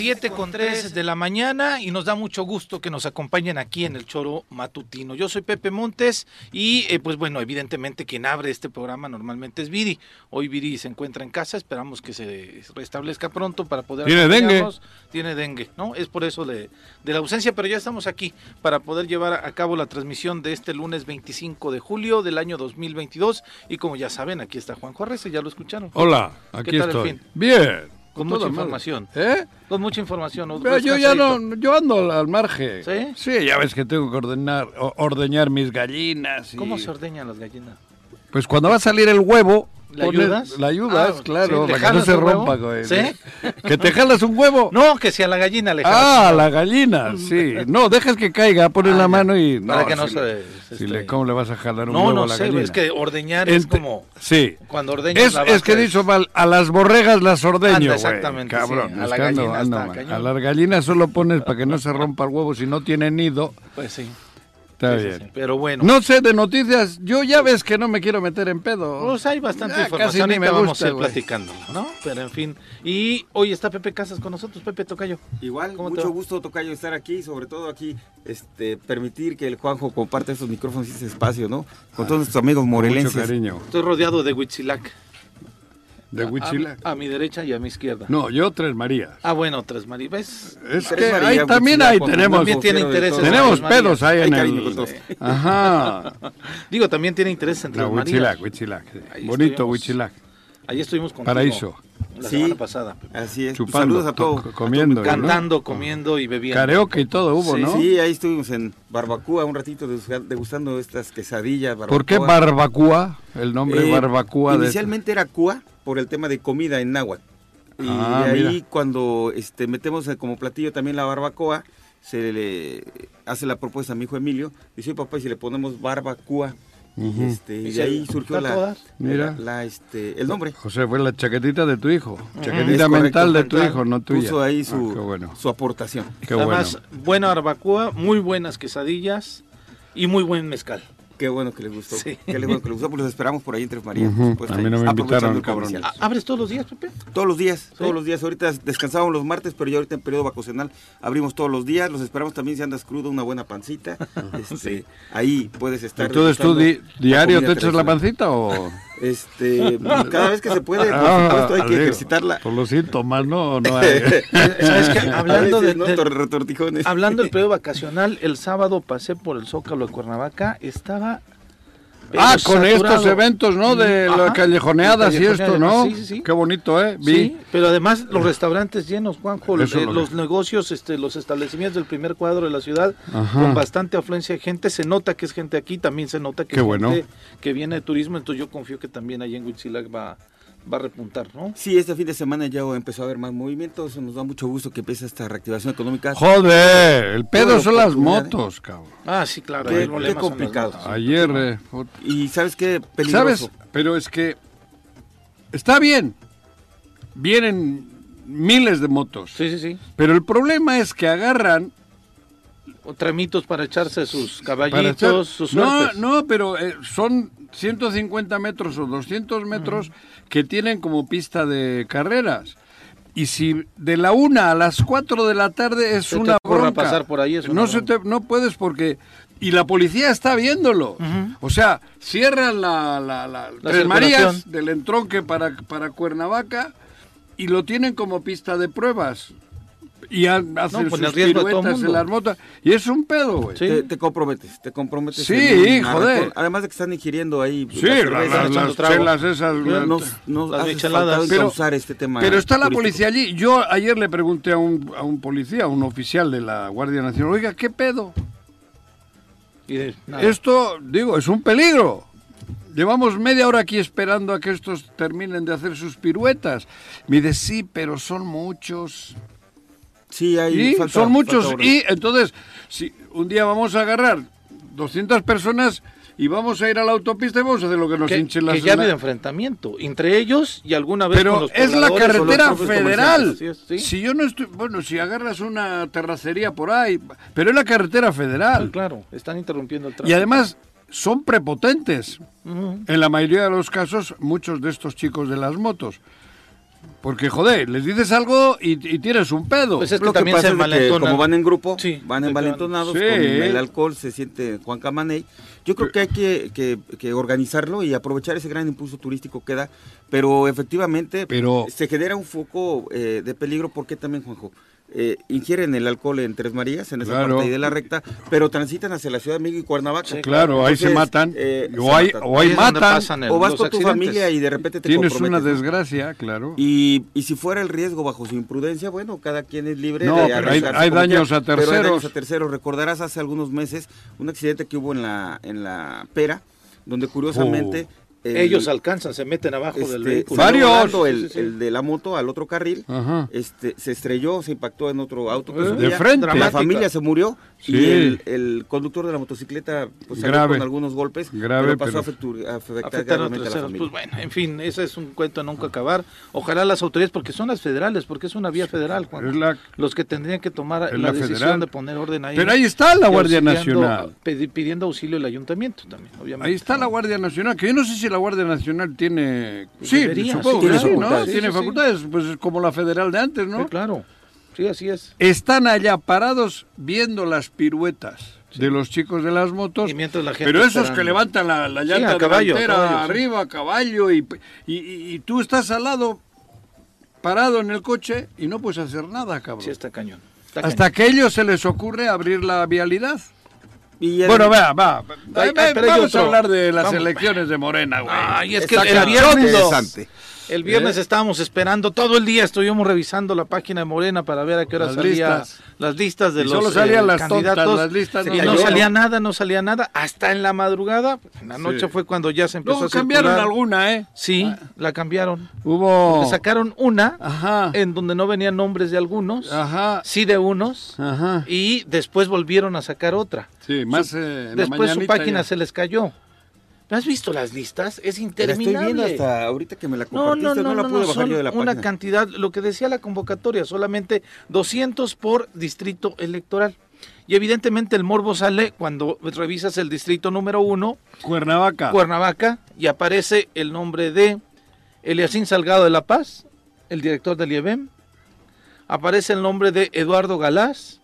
7 con 3 de la mañana y nos da mucho gusto que nos acompañen aquí en el Choro Matutino. Yo soy Pepe Montes y eh, pues bueno, evidentemente quien abre este programa normalmente es Viri. Hoy Viri se encuentra en casa, esperamos que se restablezca pronto para poder... Tiene dengue. Tiene dengue, ¿no? Es por eso de, de la ausencia, pero ya estamos aquí para poder llevar a cabo la transmisión de este lunes 25 de julio del año 2022 y como ya saben, aquí está Juan Juárez, ya lo escucharon. Hola, aquí estoy. Bien. Con mucha información. ¿Eh? Con mucha información. Pero yo ya no, yo ando al margen. ¿Sí? Sí, ya ves que tengo que ordenar, ordeñar mis gallinas. ¿Cómo se ordeñan las gallinas? Pues cuando va a salir el huevo, ¿La ayudas? La ayudas, Ah, claro, sí, ¿le para que no jalas se rompa. güey. ¿Sí? ¿Que te jalas un huevo? No, que si a la gallina le Ah, jalas. la gallina, sí. No, dejas que caiga, pones Ah, la mano y... Para que no si se- si le- ¿Cómo le vas a jalar un No, huevo no a la sé, gallina? es que ordeñar es Ente- como Sí. cuando ordeñas Es, la es que vaca, dicho mal, a las borregas las ordeño, Anda, güey. exactamente, Cabrón, sí. A la gallina. A las gallinas solo pones para que no se rompa el huevo si no tiene nido. Pues sí. Está sí, bien. sí. Pero bueno. No sé de noticias, yo ya ves que no me quiero meter en pedo. Pues hay bastante Ya, información casi y ni me vamos a ir platicando, ¿no? Pero en fin. Y hoy está Pepe Casas con nosotros. Pepe Tocayo. Igual, ¿Cómo te mucho gusto, Tocayo, estar aquí y sobre todo aquí este, permitir que el Juanjo comparte estos micrófonos y ese espacio, ¿no? Con todos nuestros amigos Mucho morelenses. cariño. Estoy rodeado de Huitzilac. De Huichila. A, a mi derecha y a mi izquierda. No, yo Tres Marías. Ah, bueno, Tres Marías. ¿Ves? Es Tres que Marías, ahí también ahí tenemos, También tiene intereses. tenemos pedos ahí en el... Ajá. Digo, también tiene interés en Tres No, Marías. Huichilac, Huichilac. Bonito. Huichilac. Ahí estuvimos con Paraíso. La Sí. semana pasada. Así es. Chupando, Saludos a to- todos. a comiendo, todo mi ¿no? Cantando, comiendo y bebiendo. Karaoke y todo hubo, Sí, ¿no? Sí, ahí estuvimos en Barbacoa un ratito degusta- degustando estas quesadillas. ¿Por qué barbacoa. barbacoa? El nombre Eh, barbacoa de... Inicialmente era Cua por el tema de comida en náhuatl. Y Ah, ahí mira. cuando este, metemos eh, como platillo también la barbacoa, se le hace la propuesta a mi hijo Emilio. Dice, "Oye, papá, y si le ponemos barbacoa. Este, y de ahí surgió la. Mira. la, este, el nombre. José, fue la chaquetita de tu hijo. Chaquetita correcto, mental de tu mental. hijo, no tuya. Puso ahí Ah, su, qué bueno. su aportación. Qué Además, bueno. buena barbacoa, muy buenas quesadillas y muy buen mezcal. Qué bueno que les gustó. Sí. Qué bueno que les gustó, pues los esperamos por ahí en Tres Marías. Ujú, por supuesto, a mí no me invitaron, el cabrones. comercial. ¿A- ¿Abres todos los días, Pepe? Todos los días, ¿Sí? todos los días. Ahorita descansábamos los martes, pero ya ahorita en periodo vacacional abrimos todos los días. Los esperamos también si andas crudo, una buena pancita. Este, Ahí puedes estar. Entonces tú di- diario te echas la pancita o... Este, cada vez que se puede, por Ah, supuesto, hay que digo, ejercitarla. Por los síntomas, ¿no? no hay. ¿Sabes qué? Hablando de, hablando del periodo vacacional, el sábado pasé por el Zócalo de Cuernavaca, estaba Ah, con saturado. estos eventos, ¿no? De Ajá. las callejoneadas y esto, ¿no? Sí, sí, sí. Qué bonito, ¿eh? Vi. Sí, pero además los restaurantes llenos, Juanjo, eh, lo los negocios, este, los establecimientos del primer cuadro de la ciudad, Ajá. con bastante afluencia de gente, se nota que es gente aquí, también se nota que Qué es bueno. gente que viene de turismo, entonces yo confío que también allá en Huitzilac va, va a repuntar, ¿no? Sí, este fin de semana ya empezó a haber más movimiento. Eso nos da mucho gusto que empiece esta reactivación económica. Joder, el pedo son las motos, cabrón. Ah, sí, claro, Qué- qué complicado. motos. Ayer, eh, Y ¿sabes qué? Peligroso. ¿sabes? Pero es que está bien. Vienen miles de motos. Sí, sí, sí. Pero el problema es que agarran O tramitos para echarse sus caballitos, echar- sus No, suertes. no, pero eh, son 150 metros o 200 metros que tienen como pista de carreras. Y si de la una a las 4 de la tarde es una bronca. pasar por ahí, es una no se te, no puedes porque y la policía está viéndolo. O sea, cierran la, la, la- La Tres Marías del entronque para, para Cuernavaca y lo tienen como pista de pruebas. Y ha- hacen pues, el sus piruetas en las motos. Y es un pedo, güey. Sí. Te, te comprometes, te comprometes. Sí, joder. maratón. Además de que están ingiriendo ahí. Sí, la- echando las trago. chelas esas. nos, nos Las hace micheladas. Pero- este tema. Pero está la policía allí. Yo ayer le pregunté a un, a un policía, a un oficial de la Guardia Nacional, oiga, ¿qué pedo? Y de-. Esto, digo, es un peligro. Llevamos media hora aquí esperando a que estos terminen de hacer sus piruetas. Me dice, sí, pero son muchos. Sí, hay. Y falta- son muchos. falta. Y entonces, si un día vamos a agarrar 200 personas y vamos a ir a la autopista y vamos a hacer lo que nos que, hinchen las que ya ha habido enfrentamiento entre ellos y alguna vez con Pero los es la carretera federal. es, sí. Si yo no estoy, bueno, si agarras una terracería por ahí, pero es la carretera Sí, federal. claro, están interrumpiendo el tráfico. Y además son prepotentes. Ujú. En la mayoría de los casos, muchos de estos chicos de las motos. Porque, joder, les dices algo y, y tienes un pedo. Pues es que Lo que también pasa se es que como van en grupo, Sí, van envalentonados, Sí. con el alcohol se siente Juan Camaney. Yo creo que hay que, que- que organizarlo y aprovechar ese gran impulso turístico que da, pero efectivamente Pero- se genera un foco eh, de peligro porque también, Juanjo, eh, ingieren el alcohol en Tres Marías, en esa Claro. parte ahí de la recta, pero transitan hacia la Ciudad de México y Cuernavaca. Sí, claro, ahí se Entonces, matan. eh, o se hay, matan. o Ahí matan. pasan el- O vas con tu familia y de repente te Tienes una desgracia, claro. Y, y si fuera el riesgo bajo su imprudencia, bueno, cada quien es libre No, de pero hay- hay daños a Pero hay daños terceros. a terceros. Recordarás hace algunos meses un accidente que hubo en la, en la Pera, donde curiosamente... el- Ellos alcanzan, se meten abajo del este, vehículo. Varios. el, Sí, sí, sí. el de la moto al otro carril, Ajá. este, se estrelló, se impactó en otro auto. que Eh, subía. de frente. La Dramática. familia se murió Sí. y el, el conductor de la motocicleta pues, salió Grave. con algunos golpes, Grave, pero pasó pero- a afectar gravemente a la familia. Pues bueno, en fin, ese es un cuento a nunca acabar. Ojalá las autoridades, porque son las federales, porque es una vía federal, Juan. La- los que tendrían que tomar la, decisión federal. de poner orden ahí. Pero ahí está la Guardia Nacional. pidiendo auxilio el ayuntamiento también, obviamente. Ahí está la Guardia Nacional, que yo no sé si la Guardia Nacional tiene... Sí, debería, supongo sí, que tiene sí, ¿no? facultades. Sí, tiene sí, sí. facultades, pues es como la federal de antes, ¿no? Sí, claro. Sí, así es. Están allá parados viendo las piruetas de los chicos de las motos. Y mientras la gente pero esos esperando. que levantan la, la Sí, llanta a caballo, delantera caballo, sí. arriba, a caballo, y, y, y- y tú estás al lado, parado en el coche, y no puedes hacer nada, cabrón. Sí, está cañón. Está Hasta que a ellos se les ocurre abrir la vialidad. Y el- Bueno, vea, va. Ay, ay, vamos a otro. hablar de las Vamos. elecciones de Morena, güey. Ay, es que Está el viernes, Interesante. El viernes ¿Eh? estábamos esperando, todo el día estuvimos revisando la página de Morena para ver a qué hora Las salía listas. las listas de Y los solo salían eh, las tontas, candidatos. las listas y no salía nada, no salía nada, hasta en la madrugada, en la noche Sí. fue cuando ya se empezó Luego a cambiaron circular. alguna, ¿eh? Sí, la cambiaron. Hubo... Le sacaron una Ajá. en donde no venían nombres de algunos, Ajá. sí de unos, Ajá. y después volvieron a sacar otra. Sí, más eh, en la Después su página ya. se les cayó. ¿Has visto las listas? Es la estoy interminable. viendo hasta ahorita que me la No, compartiste, no, no, no, la no, pude no, bajar son yo de la una página. cantidad, lo que decía la convocatoria, solamente 200 por distrito electoral. Y evidentemente el morbo sale cuando revisas el distrito número uno, Cuernavaca. Cuernavaca, y aparece el nombre de Eliasín Salgado de La Paz, el director del IEBEM. Aparece el nombre de Eduardo Galás,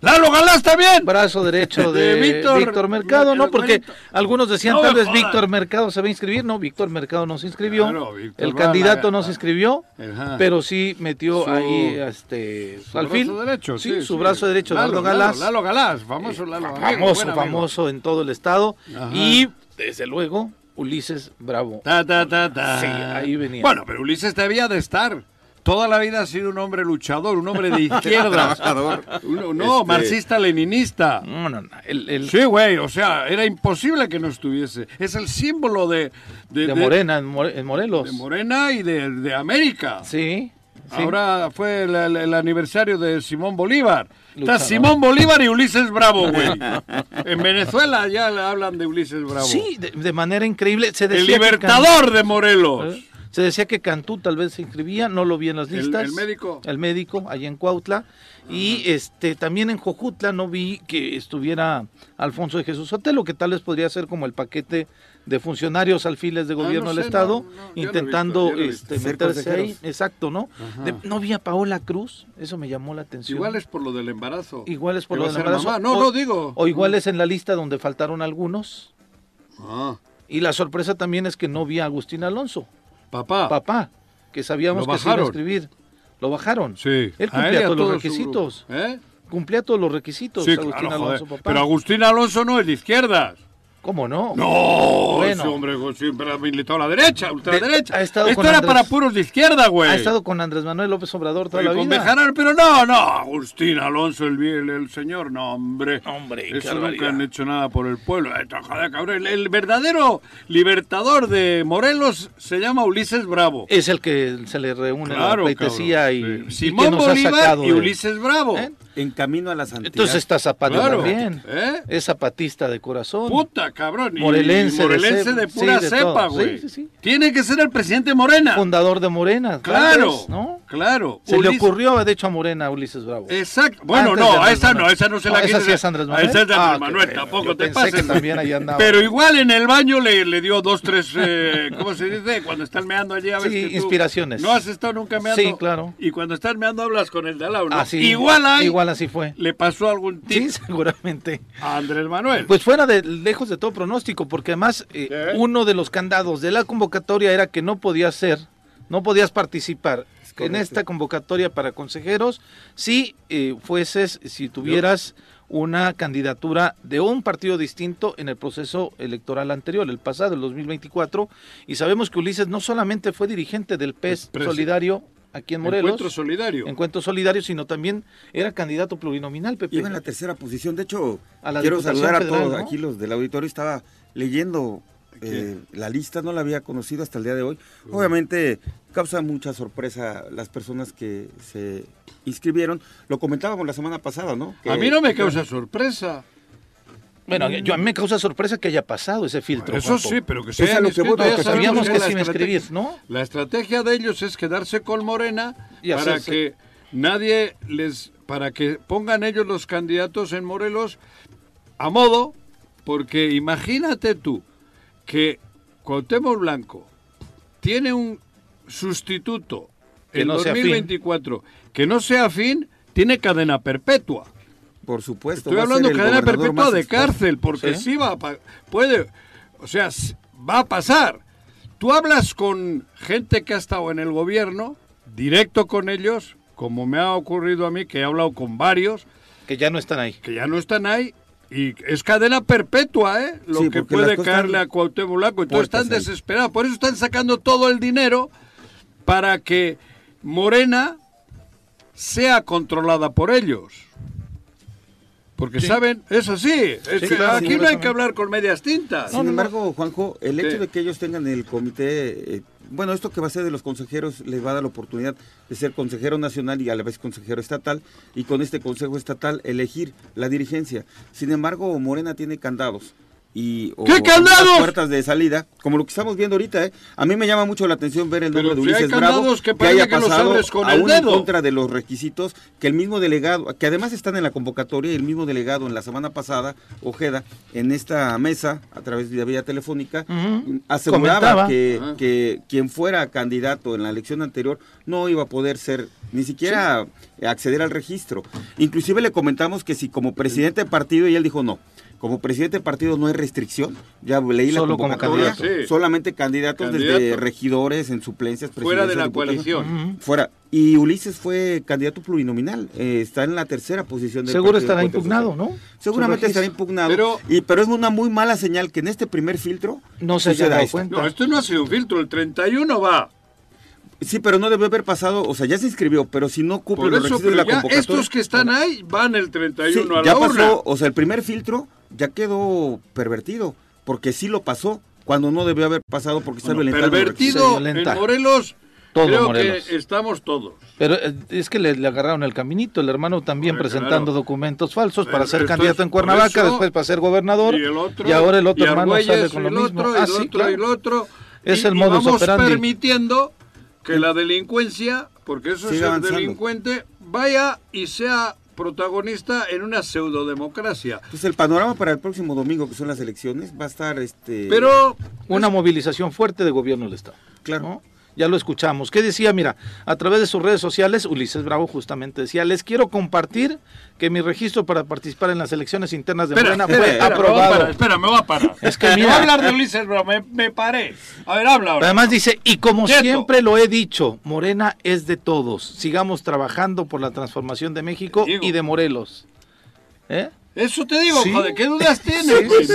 ¡Lalo Galás también! brazo derecho de, De Víctor- Víctor, Mercado, ¿no? Porque algunos decían No tal vez. Víctor Mercado se va a inscribir. No, Víctor Mercado no se inscribió. Claro, el candidato no se inscribió, Ajá. pero sí metió Su- ahí este, Su alfil. brazo derecho, sí, sí, su sí. brazo derecho, Lalo, Eduardo Galás. Lalo, Lalo Galás, famoso Lalo. amigo, famoso, amigo. famoso en todo el estado. Ajá. Y desde luego, Ulises Bravo. Ta, ta, ta, ta. Sí, ahí venía. Bueno, pero Ulises debía de estar. Toda la vida ha sido un hombre luchador, un hombre de izquierda. Trabajador. Un- no, Este- marxista-leninista. No, no, no. El, el- Sí, güey, o sea, era imposible que no estuviese. Es el símbolo de, de, de de- Morena en, More- en Morelos. de Morena y de, de América. Sí. sí. Ahora fue el, el- el aniversario de Simón Bolívar. Está Luchador. Simón Bolívar y Ulises Bravo, güey. en Venezuela ya hablan de Ulises Bravo. Sí, de, de manera increíble. Se el decía que libertador de Morelos. ¿Eh? Se decía que Cantú tal vez se inscribía, no lo vi en las listas. el médico. El médico, allá en Cuautla. Y este también en Jojutla no vi que estuviera Alfonso de Jesús Sotelo, que tal vez podría ser como el paquete de funcionarios alfiles de gobierno Ah, no del sé, Estado, no, no, intentando visto, este, meterse ahí. Exacto, ¿no? De- no vi a Paola Cruz, eso me llamó la atención. Igual es por lo del embarazo. Igual es por lo del embarazo. mamá. No, o, no, digo. O igual es en la lista donde faltaron algunos. Ah, Y la sorpresa también es que no vi a Agustín Alonso. Papá. papá, que sabíamos que se iba a escribir. Lo bajaron. Sí. Él cumplía todos los requisitos. ¿Eh? Cumplía todos los requisitos, Sí, Agustín claro, Alonso, papá. Pero Agustín Alonso no es de izquierdas. ¿Cómo no? No, Bueno. ese hombre siempre ha militado a la derecha, ultraderecha. ha estado Esto era Andrés- para puros de izquierda, güey. Ha estado con Andrés Manuel López Obrador toda Y la con vida. Bejarano, pero no, no, Agustín Alonso, el, el, el señor, no, hombre. Hombre, Eso nunca barbaridad. han hecho nada por el pueblo. Joder, cabrón. El, el verdadero libertador de Morelos se llama Ulises Bravo. Es el que se le reúne claro, la pleitesía cabrón, y, sí. y que Simón nos ha Bolívar sacado y de- Ulises Bravo. ¿Eh? En camino a la santidad. Entonces está Zapata Claro. también. ¿Eh? Es zapatista de corazón. Puta, cabrón. Y- Morelense y morelense de pura sí, de cepa, güey. Sí, sí, sí. Tiene que ser el presidente Morena. Fundador de Morena. Claro. vez, ¿no? Claro. Se le ocurrió, de hecho, a Morena, a Ulises Bravo. Exacto. Bueno, Antes no, a esa Manuel. no, esa no se la Ah, esa sí es Andrés Manuel. Esa es de Ah, Andrés ok, Manuel, tampoco te pensé pases. que también ahí andaba. Pero igual en el baño le, le dio dos, tres, eh, ¿cómo se dice? Cuando estás meando allí a ver Sí, que tú inspiraciones. No has estado nunca meando. Sí, claro. Y cuando estás meando hablas con el de al lado, ¿no? Ah. Igual ahí Igual así fue. le pasó algún tip Sí, seguramente. a Andrés Manuel. Pues fuera de lejos de todo pronóstico, porque además eh, uno de los candados de la convocatoria era que no podías ser, no podías participar en esta convocatoria para consejeros si eh, fueses, si tuvieras una candidatura de un partido distinto en el proceso electoral anterior, el pasado, el 2024, y sabemos que Ulises no solamente fue dirigente del PES Presi- Solidario aquí en Morelos, Encuentro solidario. Encuentro Solidario, sino también era candidato plurinominal, Pepe. Iba en la tercera posición. De hecho, A la quiero saludar a Federal, todos ¿no? aquí, los del auditorio. Estaba leyendo eh, la lista, no la había conocido hasta el día de hoy. Obviamente, causa mucha sorpresa las personas que se inscribieron. Lo comentábamos la semana pasada, ¿no? Que- A mí no me causa sorpresa. Bueno, yo a mí me causa sorpresa que haya pasado ese filtro. Eso Juanjo. sí, pero que Es sea lo que voy, porque Sabíamos que estrategia- escribir, ¿no? La estrategia de ellos es quedarse con Morena Y para hacerse- que nadie les para que pongan ellos los candidatos en Morelos a modo porque imagínate tú que Cuauhtémoc Blanco tiene un sustituto Que en no sea afín. 2024 que no sea afín, tiene cadena perpetua. Por supuesto. Estoy hablando el cadena perpetua de cárcel, porque ¿Sí? sí, va a puede, o sea, va a pasar. Tú hablas con gente que ha estado en el gobierno, directo con ellos, como me ha ocurrido a mí, que he hablado con varios, Que ya no están ahí. que ya no están ahí, y es cadena perpetua, ¿eh? Lo Sí, que puede caerle a Cuauhtémoc Blanco. Entonces puertas están ahí. desesperados. Por eso están sacando todo el dinero para que Morena sea controlada por ellos. Porque Sí. saben, es así. Es Sí, que claro, aquí sí, no hay que hablar con medias tintas. Sin embargo, Juanjo, el ¿Qué? hecho de que ellos tengan el comité, eh, bueno, esto que va a ser de los consejeros les va a dar la oportunidad de ser consejero nacional y a la vez consejero estatal y con este consejo estatal elegir la dirigencia. Sin embargo, Morena tiene candados. Y, o ¿Qué algunas candados? puertas de salida, como lo que estamos viendo ahorita, ¿eh? A mí me llama mucho la atención ver el Pero nombre de si hay Ulises Bravo, candados que haya pasado con aún en dedo. contra de los requisitos que el mismo delegado, que además están en la convocatoria, y el mismo delegado en la semana pasada, Ojeda, en esta mesa, a través de vía telefónica, aseguraba que, que quien fuera candidato en la elección anterior no iba a poder ser, ni siquiera acceder al registro. Inclusive le comentamos que si como presidente de partido, y él dijo no, como presidente de partido no hay restricción, ya leí la Solo como convocatoria, candidato. Sí. solamente candidatos desde regidores, en suplencias, Fuera de la coalición. Fuera. Y Ulises fue candidato plurinominal, eh, está en la tercera posición del Seguro estará impugnado, Social. ¿no? Seguramente estará impugnado, Pero- y, pero es una muy mala señal que en este primer filtro No se dado esto. cuenta. No, esto no ha sido un filtro. El 31 va. Sí, pero no debe haber pasado, o sea, ya se inscribió, pero si no cumple los requisitos de la ya convocatoria. estos que están ahí van el Sí, 31 a ya la pasó, urna. o sea, el primer filtro ya quedó pervertido, porque sí lo pasó cuando no debió haber pasado porque está Bueno, violentando pervertido violenta. en Morelos, Todo creo Morelos. que estamos todos. Pero eh, es que le, le agarraron el caminito, el hermano también presentando claro. documentos falsos para ser candidato en Cuernavaca, eso, después para ser gobernador, y el otro, y ahora el otro y hermano Argüelles, sale con lo y el mismo. Otro, Ah, y el sí, otro, claro. y el otro. Es y, el y modus vamos operandi. permitiendo que la delincuencia, porque eso es el delincuente, vaya y sea protagonista en una pseudodemocracia. Pues el panorama para el próximo domingo, que son las elecciones, va a estar este Pero Una movilización fuerte de gobierno del Estado. Claro. ¿no? Ya lo escuchamos. ¿Qué decía? Mira, a través de sus redes sociales, Ulises Bravo justamente decía, les quiero compartir que mi registro para participar en las elecciones internas de Espera, Morena fue espera, aprobado. espera, me voy a parar. Es que mira- voy a hablar de Ulises, Bravo, me, me paré. A ver, habla ahora. Además dice, y como Quieto. siempre lo he dicho, Morena es de todos. Sigamos trabajando por la transformación de México y de Morelos. ¿Eh? Eso te digo, Sí. joder, ¿qué dudas tienes, Sí, güey? sí,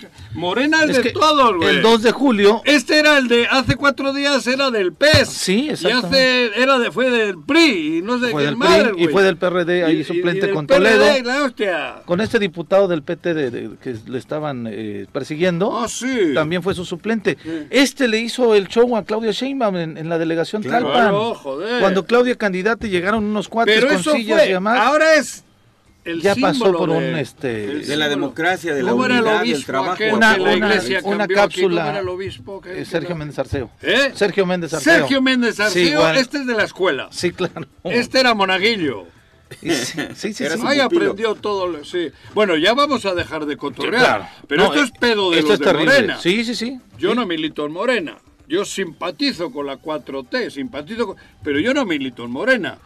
sí. Morena, es, Es de que todos, güey. El 2 de julio, Este era el de hace cuatro días, era del PES. Sí, Y exactamente. hace, era de, fue del PRI, y no sé Fue qué del madre, PRI y fue del PRD, ahí Y- y- suplente y con PRD, Toledo. la hostia. con este diputado del PT de- de- que le estaban eh, persiguiendo, Ah, sí. también fue su suplente. Este le hizo el show a Claudia Sheinbaum en, en la delegación Claro. Tlalpan. Claro, joder. Cuando Claudia candidata y llegaron unos cuates Pero con sillas y fue, demás. ahora es el ya pasó por un de- este el De la democracia, de la ¿Cómo era el unidad, del trabajo. Una- que la una- iglesia una cambió aquí? cápsula- que- eh, Sergio Méndez Arceo. ¿Eh? Sergio Méndez Arceo. Sergio Méndez Sí, Arceo, este es de la escuela. Sí, claro. Este era monaguillo. Sí, sí, sí. Ahí aprendió todo. lo- Sí. Bueno, ya vamos a dejar de cotorrear. Claro. Pero No, esto eh, es pedo de esto los es de terrible. Morena. Sí, sí, sí. Yo Sí. no milito en Morena. Yo simpatizo con la 4T, simpatizo con- pero yo no milito en Morena.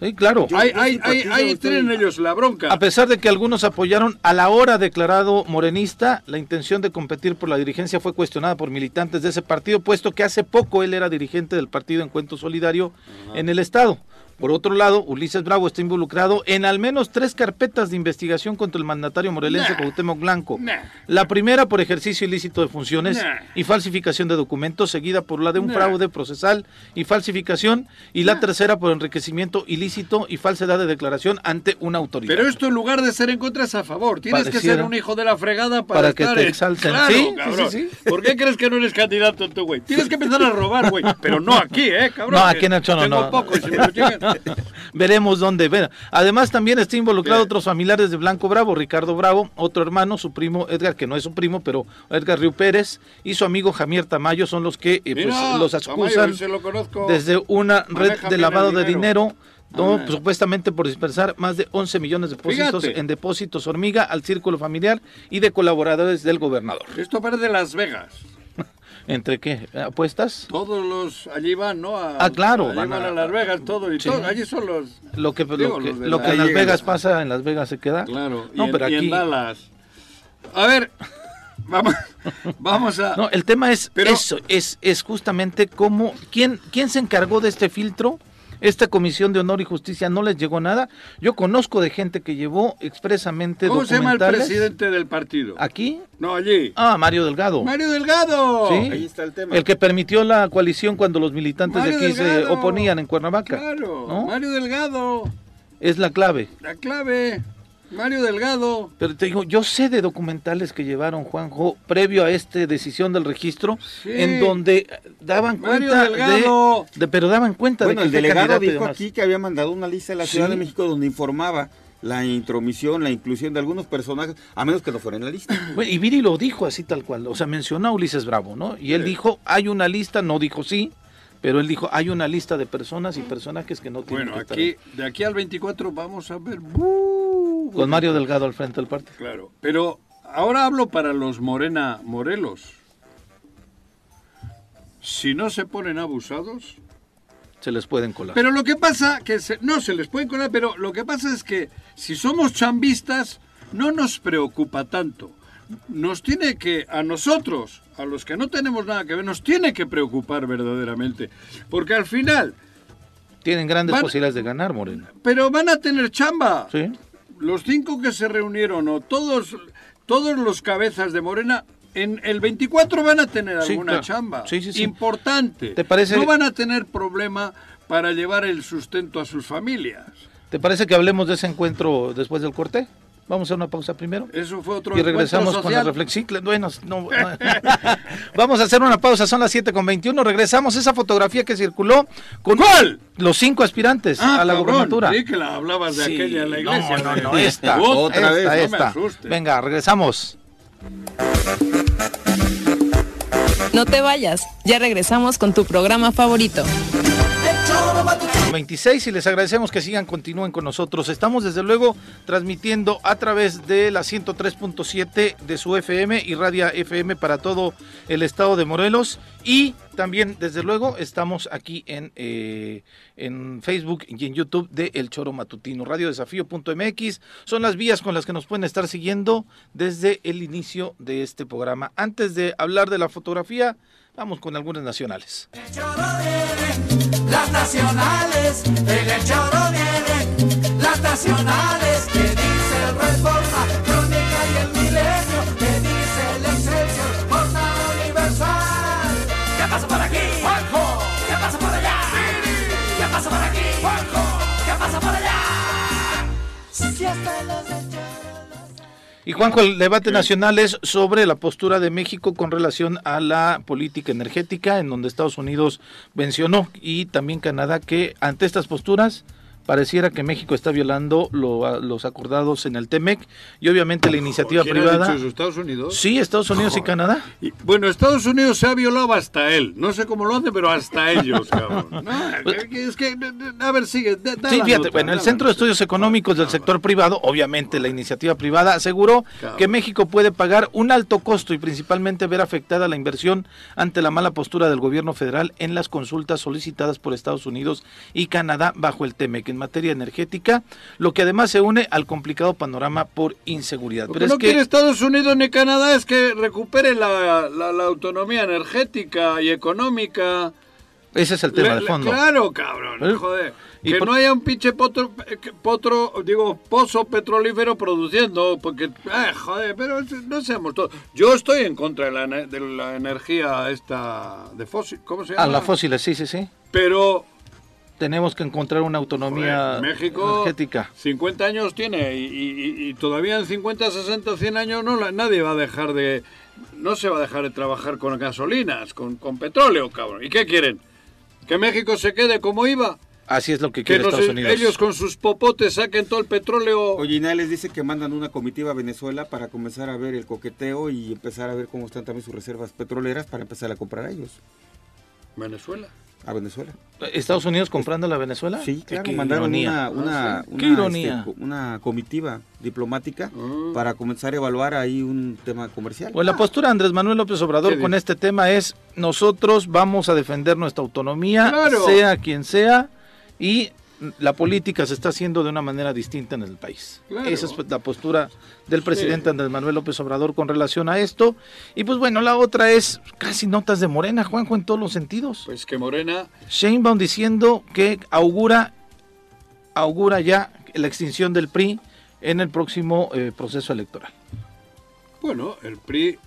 Sí, claro. Yo- ahí ahí, simpatizo, ahí, ahí estoy- tienen ellos la bronca. A pesar de que algunos apoyaron a la hora declarado morenista, la intención de competir por la dirigencia fue cuestionada por militantes de ese partido, puesto que hace poco él era dirigente del partido Encuentro Solidario en el Estado. Por otro lado, Ulises Bravo está involucrado en al menos tres carpetas de investigación contra el mandatario morelense Nah. Cuauhtémoc Blanco. Nah. La primera por ejercicio ilícito de funciones Nah. y falsificación de documentos, seguida por la de un fraude procesal y falsificación, y la tercera por enriquecimiento ilícito y falsedad de declaración ante una autoridad. Pero esto en lugar de ser en contra es a favor. Tienes que ser un hijo de la fregada para, Para que te en- exalten. Claro, Sí, sí, cabrón. sí, sí. ¿Por qué crees que no eres candidato tú, güey? Tienes que empezar a robar, güey. Pero no aquí, ¿eh, cabrón? No, aquí en el Chono tengo no. poco si me lo llegan- Veremos dónde. Ver. Además, también está involucrado ¿Qué? otros familiares de Blanco Bravo, Ricardo Bravo, otro hermano, su primo Edgar, que no es su primo, pero Edgar Río Pérez, y su amigo Jamier Tamayo son los que eh, pues, los acusan lo desde una red de lavado de dinero. no, Ah. pues, supuestamente por dispersar más de 11 millones de depósitos Fíjate. en depósitos hormiga al círculo familiar y de colaboradores del gobernador. Esto parece Las Vegas. ¿Entre qué? ¿Apuestas? Todos los allí van, ¿no? A- Ah, claro, Allí van a- a, Las Vegas, todo y Sí. todo. Allí son los. Lo que, Digo, lo que, lo que en Las Vegas pasa, en Las Vegas se queda. Claro. No, y, en, pero y en Dallas. A ver, vamos, vamos a. No, el tema es Pero- eso, es, es justamente cómo, ¿quién, ¿quién se encargó de este filtro? Esta comisión de honor y justicia no les llegó nada. Yo conozco de gente que llevó expresamente ¿Cómo se llama el presidente del partido? Aquí, No, allí. ah, Mario Delgado. Mario Delgado. Sí. Ahí está el tema. El que permitió la coalición cuando los militantes Mario de aquí se oponían en Cuernavaca. Claro. ¿no? Mario Delgado. Es la clave. La clave. Mario Delgado. Pero te digo, yo sé de documentales que llevaron Juanjo previo a esta decisión del registro, Sí. en donde daban Mario cuenta Delgado. de, de- pero daban cuenta Bueno, de el que qué delegado dijo aquí que había mandado una lista de la Ciudad de México donde informaba la intromisión, la inclusión de algunos personajes, a menos que no fuera en la lista. Bueno, y Viri lo dijo así tal cual, o sea, mencionó a Ulises Bravo, ¿no? Y él Sí. dijo, hay una lista, no dijo sí, pero él dijo, hay una lista de personas y personajes que no tienen Bueno, que estar aquí, de aquí al 24 vamos a ver. Con Mario Delgado al frente del partido. Claro. Pero ahora hablo para los Morena Morelos. Si no se ponen abusados. Se les pueden colar. Pero lo que pasa, que se- no se les pueden colar, pero lo que pasa es que si somos chambistas, no nos preocupa tanto. Nos tiene que, a nosotros, a los que no tenemos nada que ver, nos tiene que preocupar verdaderamente. Porque al final, Tienen grandes Van- posibilidades de ganar, Morena. pero van a tener chamba. ¿Sí? Los cinco que se reunieron, o todos, todos los cabezas de Morena, en el 24 van a tener Sí, alguna claro. chamba. Sí, sí, sí. Importante. ¿Te parece- No van a tener problema para llevar el sustento a sus familias. ¿Te parece que hablemos de ese encuentro después del corte? Vamos a una pausa primero. Eso fue otro Y regresamos con la reflexión. Bueno, no, vamos a hacer una pausa, son las 7 con 21. Regresamos esa fotografía que circuló con ¿Cuál? los cinco aspirantes Ah, a la cabrón, gubernatura. Sí, que la hablabas de Sí, aquella en la no, iglesia. No, no, esta. Puta, Otra vez, esta, no me esta. Venga, regresamos. No te vayas, ya regresamos con tu programa favorito. 26 y les agradecemos que sigan, continúen con nosotros. Estamos desde luego transmitiendo a través de la 103.7 de su FM y Radia FM para todo el estado de Morelos y también desde luego estamos aquí en, eh, en Facebook y en YouTube de El Choro Matutino. Radiodesafío.mx son las vías con las que nos pueden estar siguiendo desde el inicio de este programa. Antes de hablar de la fotografía, vamos con algunas nacionales. Las nacionales, en el choro vienen las nacionales, que dice el Reforma, Crónica y el Milenio, que dice el Excelsior, Jornada Universal. ¿Qué pasa por aquí? Juanjo. ¿Qué pasa por allá? ¿Qué pasa por aquí? Juanjo. ¿Qué pasa por allá? Si hasta los Y Juanjo, el debate nacional es sobre la postura de México con relación a la política energética, en donde Estados Unidos mencionó y también Canadá que ante estas posturas pareciera que México está violando lo- los acordados en el TEMEC y obviamente la iniciativa ¿Quién ha privada. dicho? ¿Estados Unidos? Sí, Estados Unidos y Canadá. Y, bueno, Estados Unidos se ha violado hasta él. No sé cómo lo hace, pero hasta ellos, cabrón. No, es que, a ver, sigue. da- da Sí, fíjate, nota, bueno, el Centro de. Estudios Económicos del sector privado, obviamente la iniciativa privada, aseguró que México puede pagar un alto costo y principalmente ver afectada la inversión ante la mala postura del gobierno federal en las consultas solicitadas por Estados Unidos y Canadá bajo el TEMEC materia energética, lo que además se une al complicado panorama por inseguridad. Lo Pero que es no que quiere Estados Unidos ni Canadá es que recupere la, la- la autonomía energética y económica. ese es el tema Le- de fondo. Claro, cabrón, ¿Eh? joder. Y Que por- no haya un pinche potro, eh, potro, digo, pozo petrolífero produciendo, porque, eh, joder, pero no seamos todos. Yo estoy en contra de la, de la energía esta de fósil, ¿cómo se llama? A la fósiles, sí, sí, sí. Pero Tenemos que encontrar una autonomía México energética. 50 años tiene y, y- y todavía en 50, 60, 100 años no la- nadie va a dejar de no se va a dejar de trabajar con gasolinas, con, con petróleo, cabrón. ¿Y qué quieren? ¿Que México se quede como iba? Así es lo que quiere Estados Unidos. ellos con sus popotes saquen todo el petróleo. Oye, Inés les dice que mandan una comitiva a Venezuela para comenzar a ver el coqueteo y empezar a ver cómo están también sus reservas petroleras para empezar a comprar a ellos, Venezuela. a Venezuela. ¿Estados Unidos comprando a la Venezuela? Sí, claro, Qué mandaron ironía. una, una, Ah, sí. una, Qué ironía. este, una comitiva diplomática Ah. para comenzar a evaluar ahí un tema comercial. Pues la postura de Andrés Manuel López Obrador ¿Qué con este tema es nosotros vamos a defender nuestra autonomía, Claro. sea quien sea, y la política se está haciendo de una manera distinta en el país. Claro. Esa es la postura del presidente Andrés Manuel López Obrador con relación a esto. Y pues bueno, la otra es casi notas de Morena, Juanjo, en todos los sentidos. Pues que Morena, Sheinbaum diciendo que augura, augura ya la extinción del PRI en el próximo eh, proceso electoral. bueno, el PRI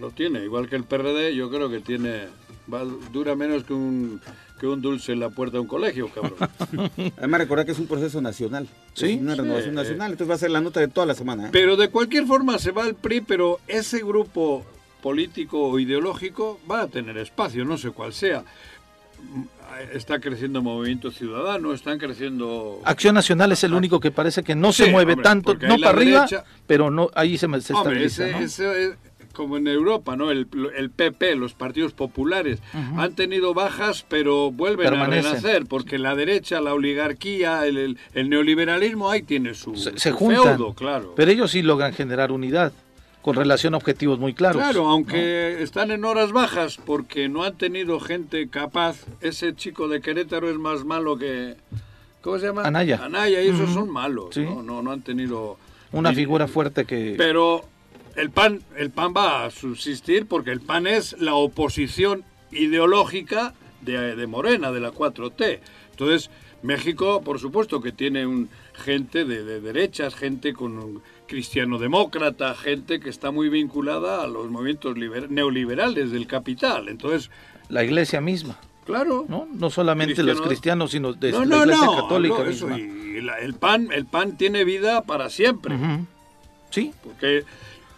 lo tiene, igual que el PRD, yo creo que tiene, va- dura menos que un, que un dulce en la puerta de un colegio, cabrón. Además, recordar que es un proceso nacional. Sí. Es una Sí. renovación nacional. Entonces va a ser la nota de toda la semana. ¿eh? Pero de cualquier forma se va el PRI, pero ese grupo político o ideológico va a tener espacio, no sé cuál sea. Está creciendo Movimiento Ciudadano, están creciendo... Acción Nacional es el único que parece que no se mueve hombre, tanto, no para arriba, derecha- pero no ahí se, me- se Hombre, estabiliza. ese, ¿no? ese es como en Europa, ¿no? El, el PP, los partidos populares, han tenido bajas, pero vuelven Permanecen. a renacer, porque la derecha, la oligarquía, el, el- el neoliberalismo, ahí tiene su, se, se juntan, feudo, claro. pero ellos sí logran generar unidad con relación a objetivos muy claros. Claro, aunque están en horas bajas porque no han tenido gente capaz. Ese chico de Querétaro es más malo que. ¿Cómo se llama? Anaya. Anaya, y esos son malos. Sí. ¿no? No, no han tenido. Una ni- figura fuerte que... Pero el PAN, el PAN va a subsistir porque el PAN es la oposición ideológica de, de Morena, de la 4T. Entonces, México, por supuesto, que tiene un, gente de, de derechas, gente con un cristiano-demócrata, gente que está muy vinculada a los movimientos liber- neoliberales del capital. Entonces, la iglesia misma, claro. ¿no? No solamente Cristiano- los cristianos, sino de no, la no, iglesia católica hablo eso, misma. y la- el, PAN, el PAN tiene vida para siempre. Sí, porque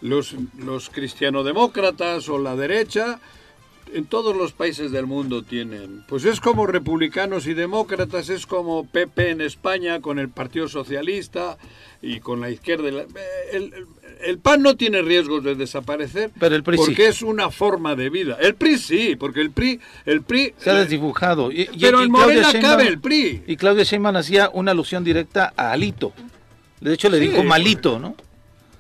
los, los cristianodemócratas o la derecha en todos los países del mundo tienen. Pues es como republicanos y demócratas, es como PP en España con el Partido Socialista y con la izquierda. El, el- el PAN no tiene riesgos de desaparecer Pero el PRI sí. porque es una forma de vida. El PRI sí, porque el PRI... El PRI se ha desdibujado. Y, pero y en Morena Sheinbaum- cabe el PRI. Y Claudia Sheinbaum hacía una alusión directa a Alito. De hecho, le Sí, dijo malito, ¿no?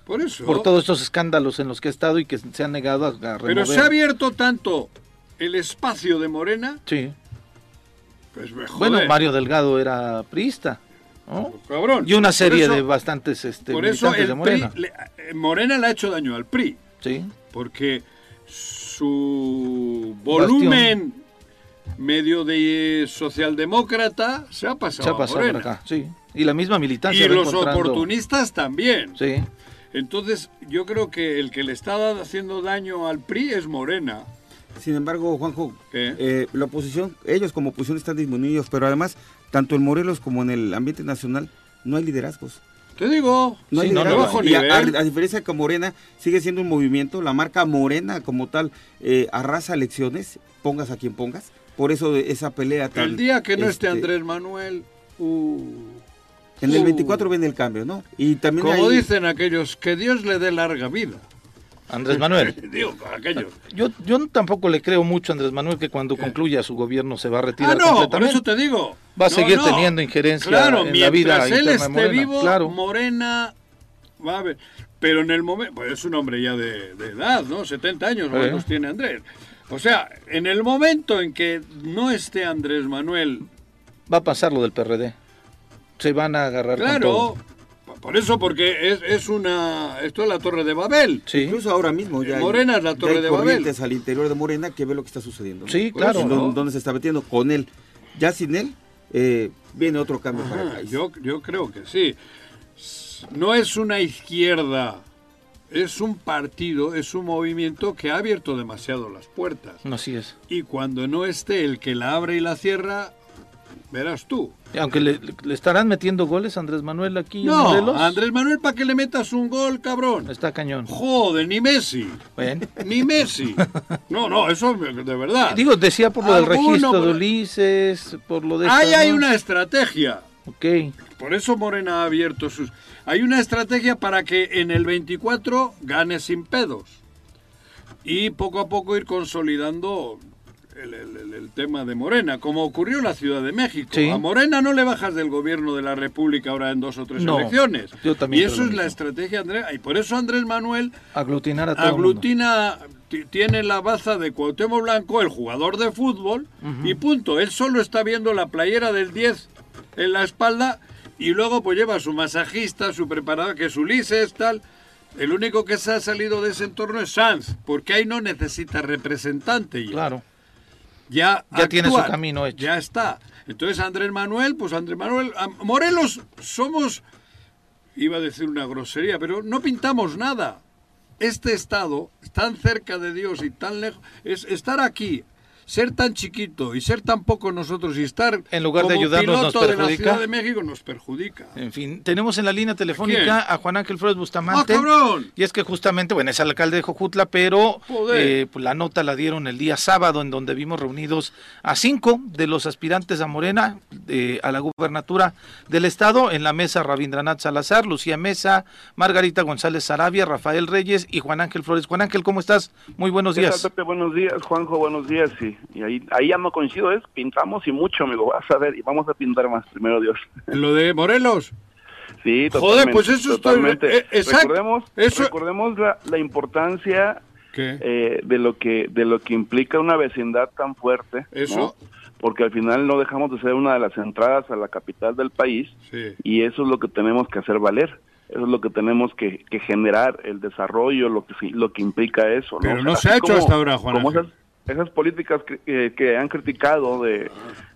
Por eso. Por todos estos escándalos en los que ha estado y que se han negado a, a remover. Pero se ha abierto tanto el espacio de Morena, Sí. pues me Bueno. Mario Delgado era priista, ¿no? Cabrón. Y una serie eso- de bastantes este, Por eso militantes el de Morena. PRI, le- eh, Morena le ha hecho daño al PRI, Sí. porque su volumen medio de socialdemócrata se ha pasado, Se ha a pasado por Morena. acá, sí. Y la misma militancia. Y los oportunistas también. Sí. Entonces, yo creo que el que le está haciendo daño al PRI es Morena. Sin embargo, Juanjo, eh, la oposición, ellos como oposición están disminuidos, pero además, tanto en Morelos como en el ambiente nacional, no hay liderazgos. Te digo, No hay Sí, no, de no, liderazgos. bajo Y a, nivel. a- a diferencia que Morena sigue siendo un movimiento, la marca Morena como tal eh, arrasa elecciones, pongas a quien pongas. Por eso de esa pelea tan... el día que no esté este, Andrés Manuel, Uh. En el Uh. 24 viene el cambio, ¿no? Y también Como hay- dicen aquellos, que Dios le dé larga vida. Andrés Manuel. Digo, aquellos. Yo, yo tampoco le creo mucho a Andrés Manuel que cuando concluya su gobierno se va a retirar Ah, no, por completamente. eso te digo. Va a No, seguir no. teniendo injerencia claro, en la vida mientras él interna esté Morena, vivo, claro. Morena va a ver. Pero en el momento, pues es un hombre ya de, de edad, ¿no? 70 años, Eh. ¿cuántos tiene Andrés? O sea, en el momento en que no esté Andrés Manuel, Va a pasar lo del PRD. Se van a agarrar con claro, todo. por eso, porque es, es una, esto es la Torre de Babel. Sí, Incluso ahora mismo ya hay- Morena es la ya Torre hay de Babel. corrientes al interior de Morena que ve lo que está sucediendo. sí, Por claro. eso, En ¿no? dónde- dónde se está metiendo con él. Ya sin él, eh, viene otro cambio para el país. yo, yo creo que sí. No es una izquierda, es un partido, es un movimiento que ha abierto demasiado las puertas. Así es. Y cuando no esté el que la abre y la cierra, verás tú. Aunque le, le estarán metiendo goles a Andrés Manuel aquí No, a Andrés Manuel, ¿para que le metas un gol, cabrón? Está cañón. Joder, ni Messi. Bueno. Ni Messi. No, no, eso de verdad. Digo, decía por lo del registro de Ulises, por lo de... Ahí hay ¿no? una estrategia. Ok. Por eso Morena ha abierto sus... Hay una estrategia para que en el 24 gane sin pedos. Y poco a poco ir consolidando el, el- el- el tema de Morena, como ocurrió en la Ciudad de México. Sí. A Morena no le bajas del gobierno de la República ahora en dos o tres No, elecciones. yo también y eso es la estrategia, Andrés. Y por eso Andrés Manuel Aglutinar a todo aglutina, ti- tiene la baza de Cuauhtémoc Blanco, el jugador de fútbol, y punto. Él solo está viendo la playera del 10 en la espalda y luego pues lleva a su masajista, su preparador, que es Ulises, tal. El único que se ha salido de ese entorno es Sanz, porque ahí no necesita representante ya. Claro. Ya, Ya tiene su camino hecho. Ya está. Entonces Andrés Manuel, pues Andrés Manuel, Morelos somos, iba a decir una grosería, pero no pintamos nada. Este estado, tan cerca de Dios y tan lejos, es estar aquí, ser tan chiquito y ser tan poco nosotros y estar En lugar de ayudarnos, nos piloto de la perjudica. Ciudad de México nos perjudica. En fin, tenemos en la línea telefónica a Juan Ángel Flores Bustamante. ¡Ah, cabrón! Y es que justamente, bueno, es el alcalde de Jojutla, pero eh, pues la nota la dieron el día sábado, en donde vimos reunidos a cinco de los aspirantes a Morena, eh, a la gubernatura del Estado, en la mesa Rabindranath Salazar, Lucía Mesa, Margarita González Sarabia, Rafael Reyes y Juan Ángel Flores. Juan Ángel, ¿cómo estás? Muy buenos ¿Qué tal, días. Buenos días, Juanjo, buenos días. Y, y ahí, ahí ya no coincido, es pintamos y mucho, amigo. Vas a ver, y vamos a pintar más, primero Dios. Lo de Morelos. Sí, Joder, totalmente. pues eso totalmente. eh. Recordemos, Eso- recordemos la, la importancia eh, de lo que de lo que implica una vecindad tan fuerte. ¿no? Eso. Porque al final no dejamos de ser una de las entradas a la capital del país Sí. y eso es lo que tenemos que hacer valer. Eso es lo que tenemos que, que generar, el desarrollo, lo que lo que implica eso. ¿no? Pero O no se ha hecho hasta ahora, Juan. Esas, políticas que, que- que han criticado de,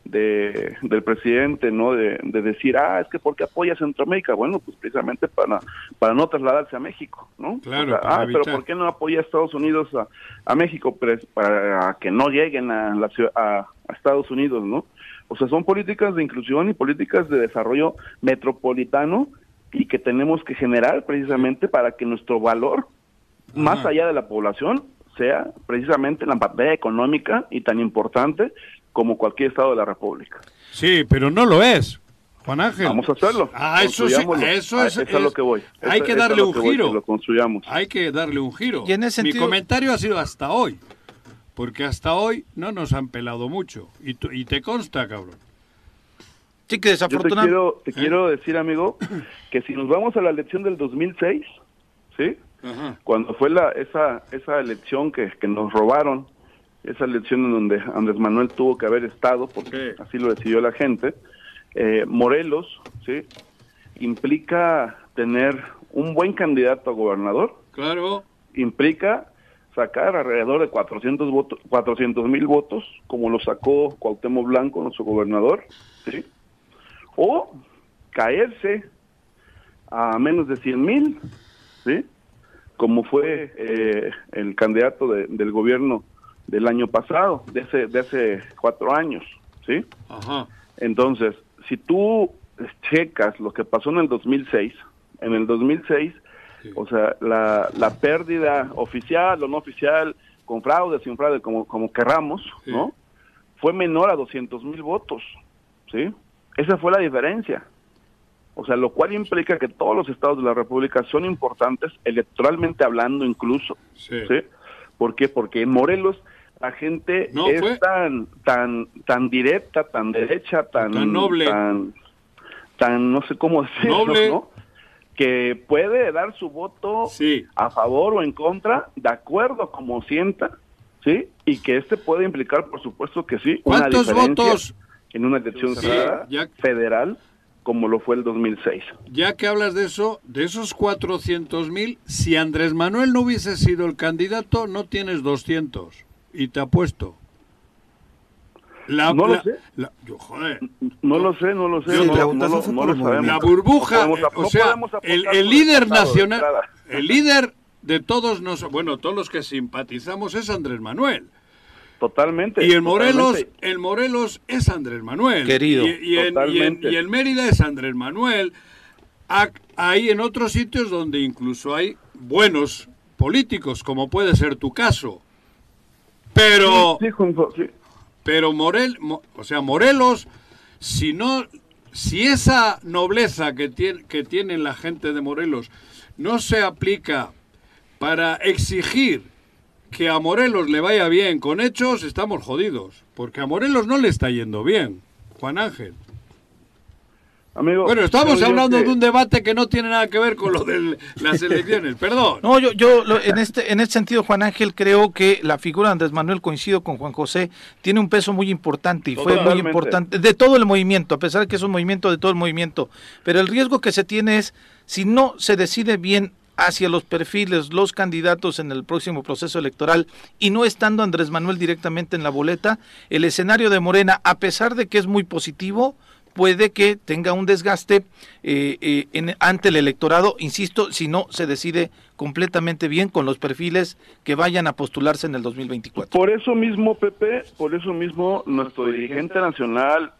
de- del presidente, ¿no? De, de decir, ah, es que ¿por qué apoya Centroamérica? Bueno, pues precisamente para, para no trasladarse a México, ¿no? Claro, O sea, ah, pero. ¿por qué no apoya a Estados Unidos a, a México? Pues, para que no lleguen a, la ciudad- a, a Estados Unidos, ¿no? O sea, son políticas de inclusión y políticas de desarrollo metropolitano y que tenemos que generar precisamente para que nuestro valor, más allá de la población, sea precisamente la batalla económica y tan importante como cualquier estado de la República. Sí, pero no lo es. Juan Ángel. Vamos a hacerlo. Ah, eso sí, eso Ah, es- es a lo es- que voy. hay que es darle un que voy, giro. que lo construyamos. Hay que darle un giro. Y en ese Mi sentido- comentario ha sido hasta hoy. Porque hasta hoy no nos han pelado mucho. Y, tú- y te consta, cabrón. Sí, que Yo te desafortunadamente. quiero, te ¿Eh? quiero decir, amigo, que si nos vamos a la elección del 2006, ¿sí? Ajá. Cuando fue la esa esa elección que, que nos robaron, esa elección en donde Andrés Manuel tuvo que haber estado, porque Sí. así lo decidió la gente, eh, Morelos, ¿sí? Implica tener un buen candidato a gobernador, Claro. implica sacar alrededor de 400 votos, 400 mil votos, como lo sacó Cuauhtémoc Blanco, nuestro gobernador, ¿sí? O caerse a menos de 100 mil, ¿sí? Como fue eh, el candidato de- del gobierno del año pasado, de hace, de hace cuatro años, ¿sí? Ajá. Entonces, si tú checas lo que pasó en el 2006, en el 2006, o sea, la, la pérdida oficial o no oficial, con fraude, sin fraude, como, como querramos, Sí. ¿no? Fue menor a 200 mil votos, ¿sí? Esa fue la diferencia. O sea, lo cual implica que todos los estados de la República son importantes, electoralmente hablando incluso. Sí. ¿sí? ¿Por qué? Porque en Morelos la gente No, es fue- tan, tan, tan directa, tan derecha, tan, Tan noble. tan, tan, no sé cómo decirlo, Noble. ¿no? Que puede dar su voto Sí. a favor o en contra, de acuerdo a como sienta, ¿sí? Y que este puede implicar, por supuesto que sí, una ¿Cuántos diferencia votos? en una elección Sí, cerrada, ya- federal, como lo fue el 2006. Ya que hablas de eso, de esos 400.000, si Andrés Manuel no hubiese sido el candidato, no tienes 200. Y te apuesto. La, No lo la- sé. la- yo, joder. No lo sé, no lo sé, Sí, no, la no votación lo- fue no por lo el sabemos. La burbuja, podemos eh, o sea, el, líder nacional, el líder de todos nos, bueno, todos los que simpatizamos es Andrés Manuel. Totalmente. Y en Morelos, totalmente. en Morelos es Andrés Manuel. Querido. Y, y en, y, en, Totalmente. y en Mérida es Andrés Manuel. Hay en otros sitios donde incluso hay buenos políticos, como puede ser tu caso. Pero, Sí, Juanjo, sí. pero Morel, Mo- o sea, Morelos, si no, si esa nobleza que tiene, que tiene la gente de Morelos no se aplica para exigir que a Morelos le vaya bien con hechos, estamos jodidos. Porque a Morelos no le está yendo bien, Juan Ángel. Amigo, Bueno, estamos hablando que- de un debate que no tiene nada que ver con lo de las elecciones, perdón. No, yo, yo lo- en este en este sentido, Juan Ángel, creo que la figura de Andrés Manuel, coincido con Juan José, tiene un peso muy importante y fue muy importante de todo el movimiento, a pesar de que es un movimiento de todo el movimiento. Pero el riesgo que se tiene es, si no se decide bien hacia los perfiles, los candidatos en el próximo proceso electoral y no estando Andrés Manuel directamente en la boleta, el escenario de Morena, a pesar de que es muy positivo, puede que tenga un desgaste eh, eh, en- ante el electorado, insisto, si no se decide completamente bien con los perfiles que vayan a postularse en el 2024. Por eso mismo, Pepe, por eso mismo nuestro dirigente nacional,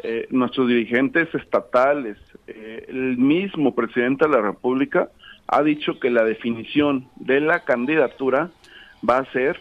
eh, nuestros dirigentes estatales, eh, el mismo presidente de la República ha dicho que la definición de la candidatura va a ser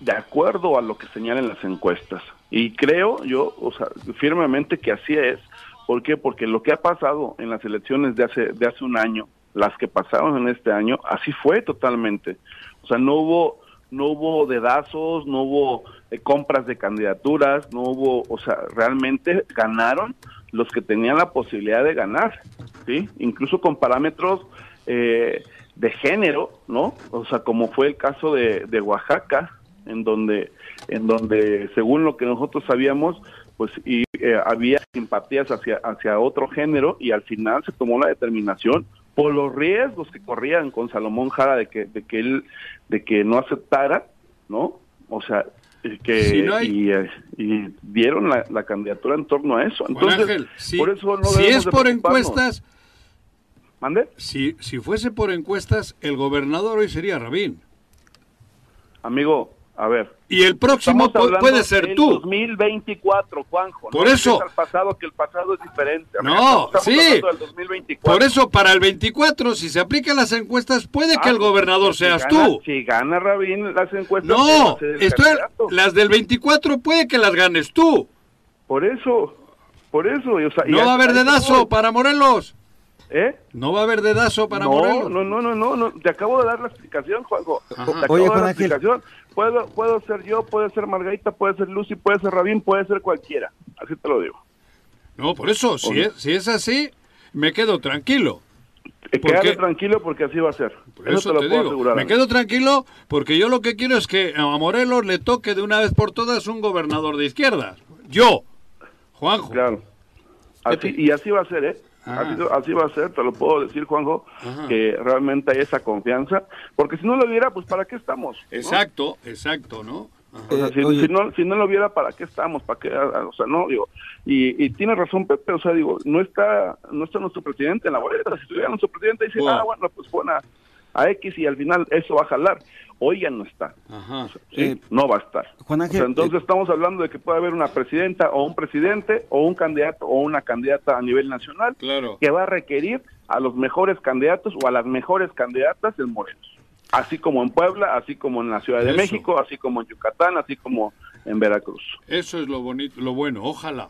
de acuerdo a lo que señalen las encuestas. Y creo yo, o sea, firmemente que así es. ¿Por qué? Porque lo que ha pasado en las elecciones de hace, de hace un año, las que pasaron en este año, así fue totalmente. O sea, no hubo, no hubo dedazos, no hubo eh, compras de candidaturas, no hubo, o sea, realmente ganaron los que tenían la posibilidad de ganar, ¿sí? Incluso con parámetros eh, de género, ¿no? O sea, como fue el caso de, de Oaxaca, en donde, en donde, según lo que nosotros sabíamos, pues y, eh, había simpatías hacia, hacia otro género y al final se tomó la determinación por los riesgos que corrían con Salomón Jara de que, de que él, de que no aceptara, ¿no? O sea, eh, que Si no hay- y, eh, y dieron la, la candidatura en torno a eso. Entonces, Ángel, si, por eso no si es por encuestas, ¿Mande? si, si fuese por encuestas, el gobernador hoy sería Rabín. Amigo, a ver, Y el próximo puede ser tú. 2024, Juanjo. Por no eso. pasado que el pasado es diferente. No, sí. del 2024. Por eso, para el 24, si se aplican las encuestas, puede que Ah, el gobernador si seas gana- tú. Si gana Rabín las encuestas, No, estoy, las del 24 puede que las ganes tú. Por eso, por eso. o sea, No va a haber dedazo para Morelos. ¿Eh? No va a haber dedazo para no, Morelos. no, no, no, no, no, te acabo de dar la explicación, Juanjo. Te acabo Oye, de dar la explicación. Puedo, puedo ser yo, puede ser Margarita, puede ser Lucy, puede ser Rabín, puede ser cualquiera. Así te lo digo. No, por eso, si es, si es así, me quedo tranquilo. Eh, ¿Por Quédate qué? tranquilo porque así va a ser. Por eso, eso, te lo te puedo digo, asegurar. me quedo tranquilo porque yo lo que quiero es que a Morelos le toque de una vez por todas un gobernador de izquierda. Yo, Juanjo. Claro. Así, y así va a ser, ¿eh? Ah. Así, así va a ser, te lo puedo decir, Juanjo, Ajá. que realmente hay esa confianza. Porque si no lo hubiera, pues ¿para qué estamos? no? Exacto, exacto, ¿no? O sea, Eh, si, no, si no lo hubiera, ¿para qué estamos? ¿Para qué? Ah, O sea, no, digo, y, y tiene razón Pepe, o sea, digo, no está, no está nuestro presidente en la boleta. Si estuviera nuestro presidente, dice, Bueno. ah, bueno, pues pon a, a X y al final eso va a jalar. Hoy ya no está, Ajá. ¿sí? Eh, no va a estar. Juan O Ángel, sea, entonces eh, estamos hablando de que puede haber una presidenta o un presidente o un candidato o una candidata a nivel nacional Claro. que va a requerir a los mejores candidatos o a las mejores candidatas en Morelos. Así como en Puebla, así como en la Ciudad de Eso. México, así como en Yucatán, así como en Veracruz. Eso es lo bonito, lo bueno, ojalá.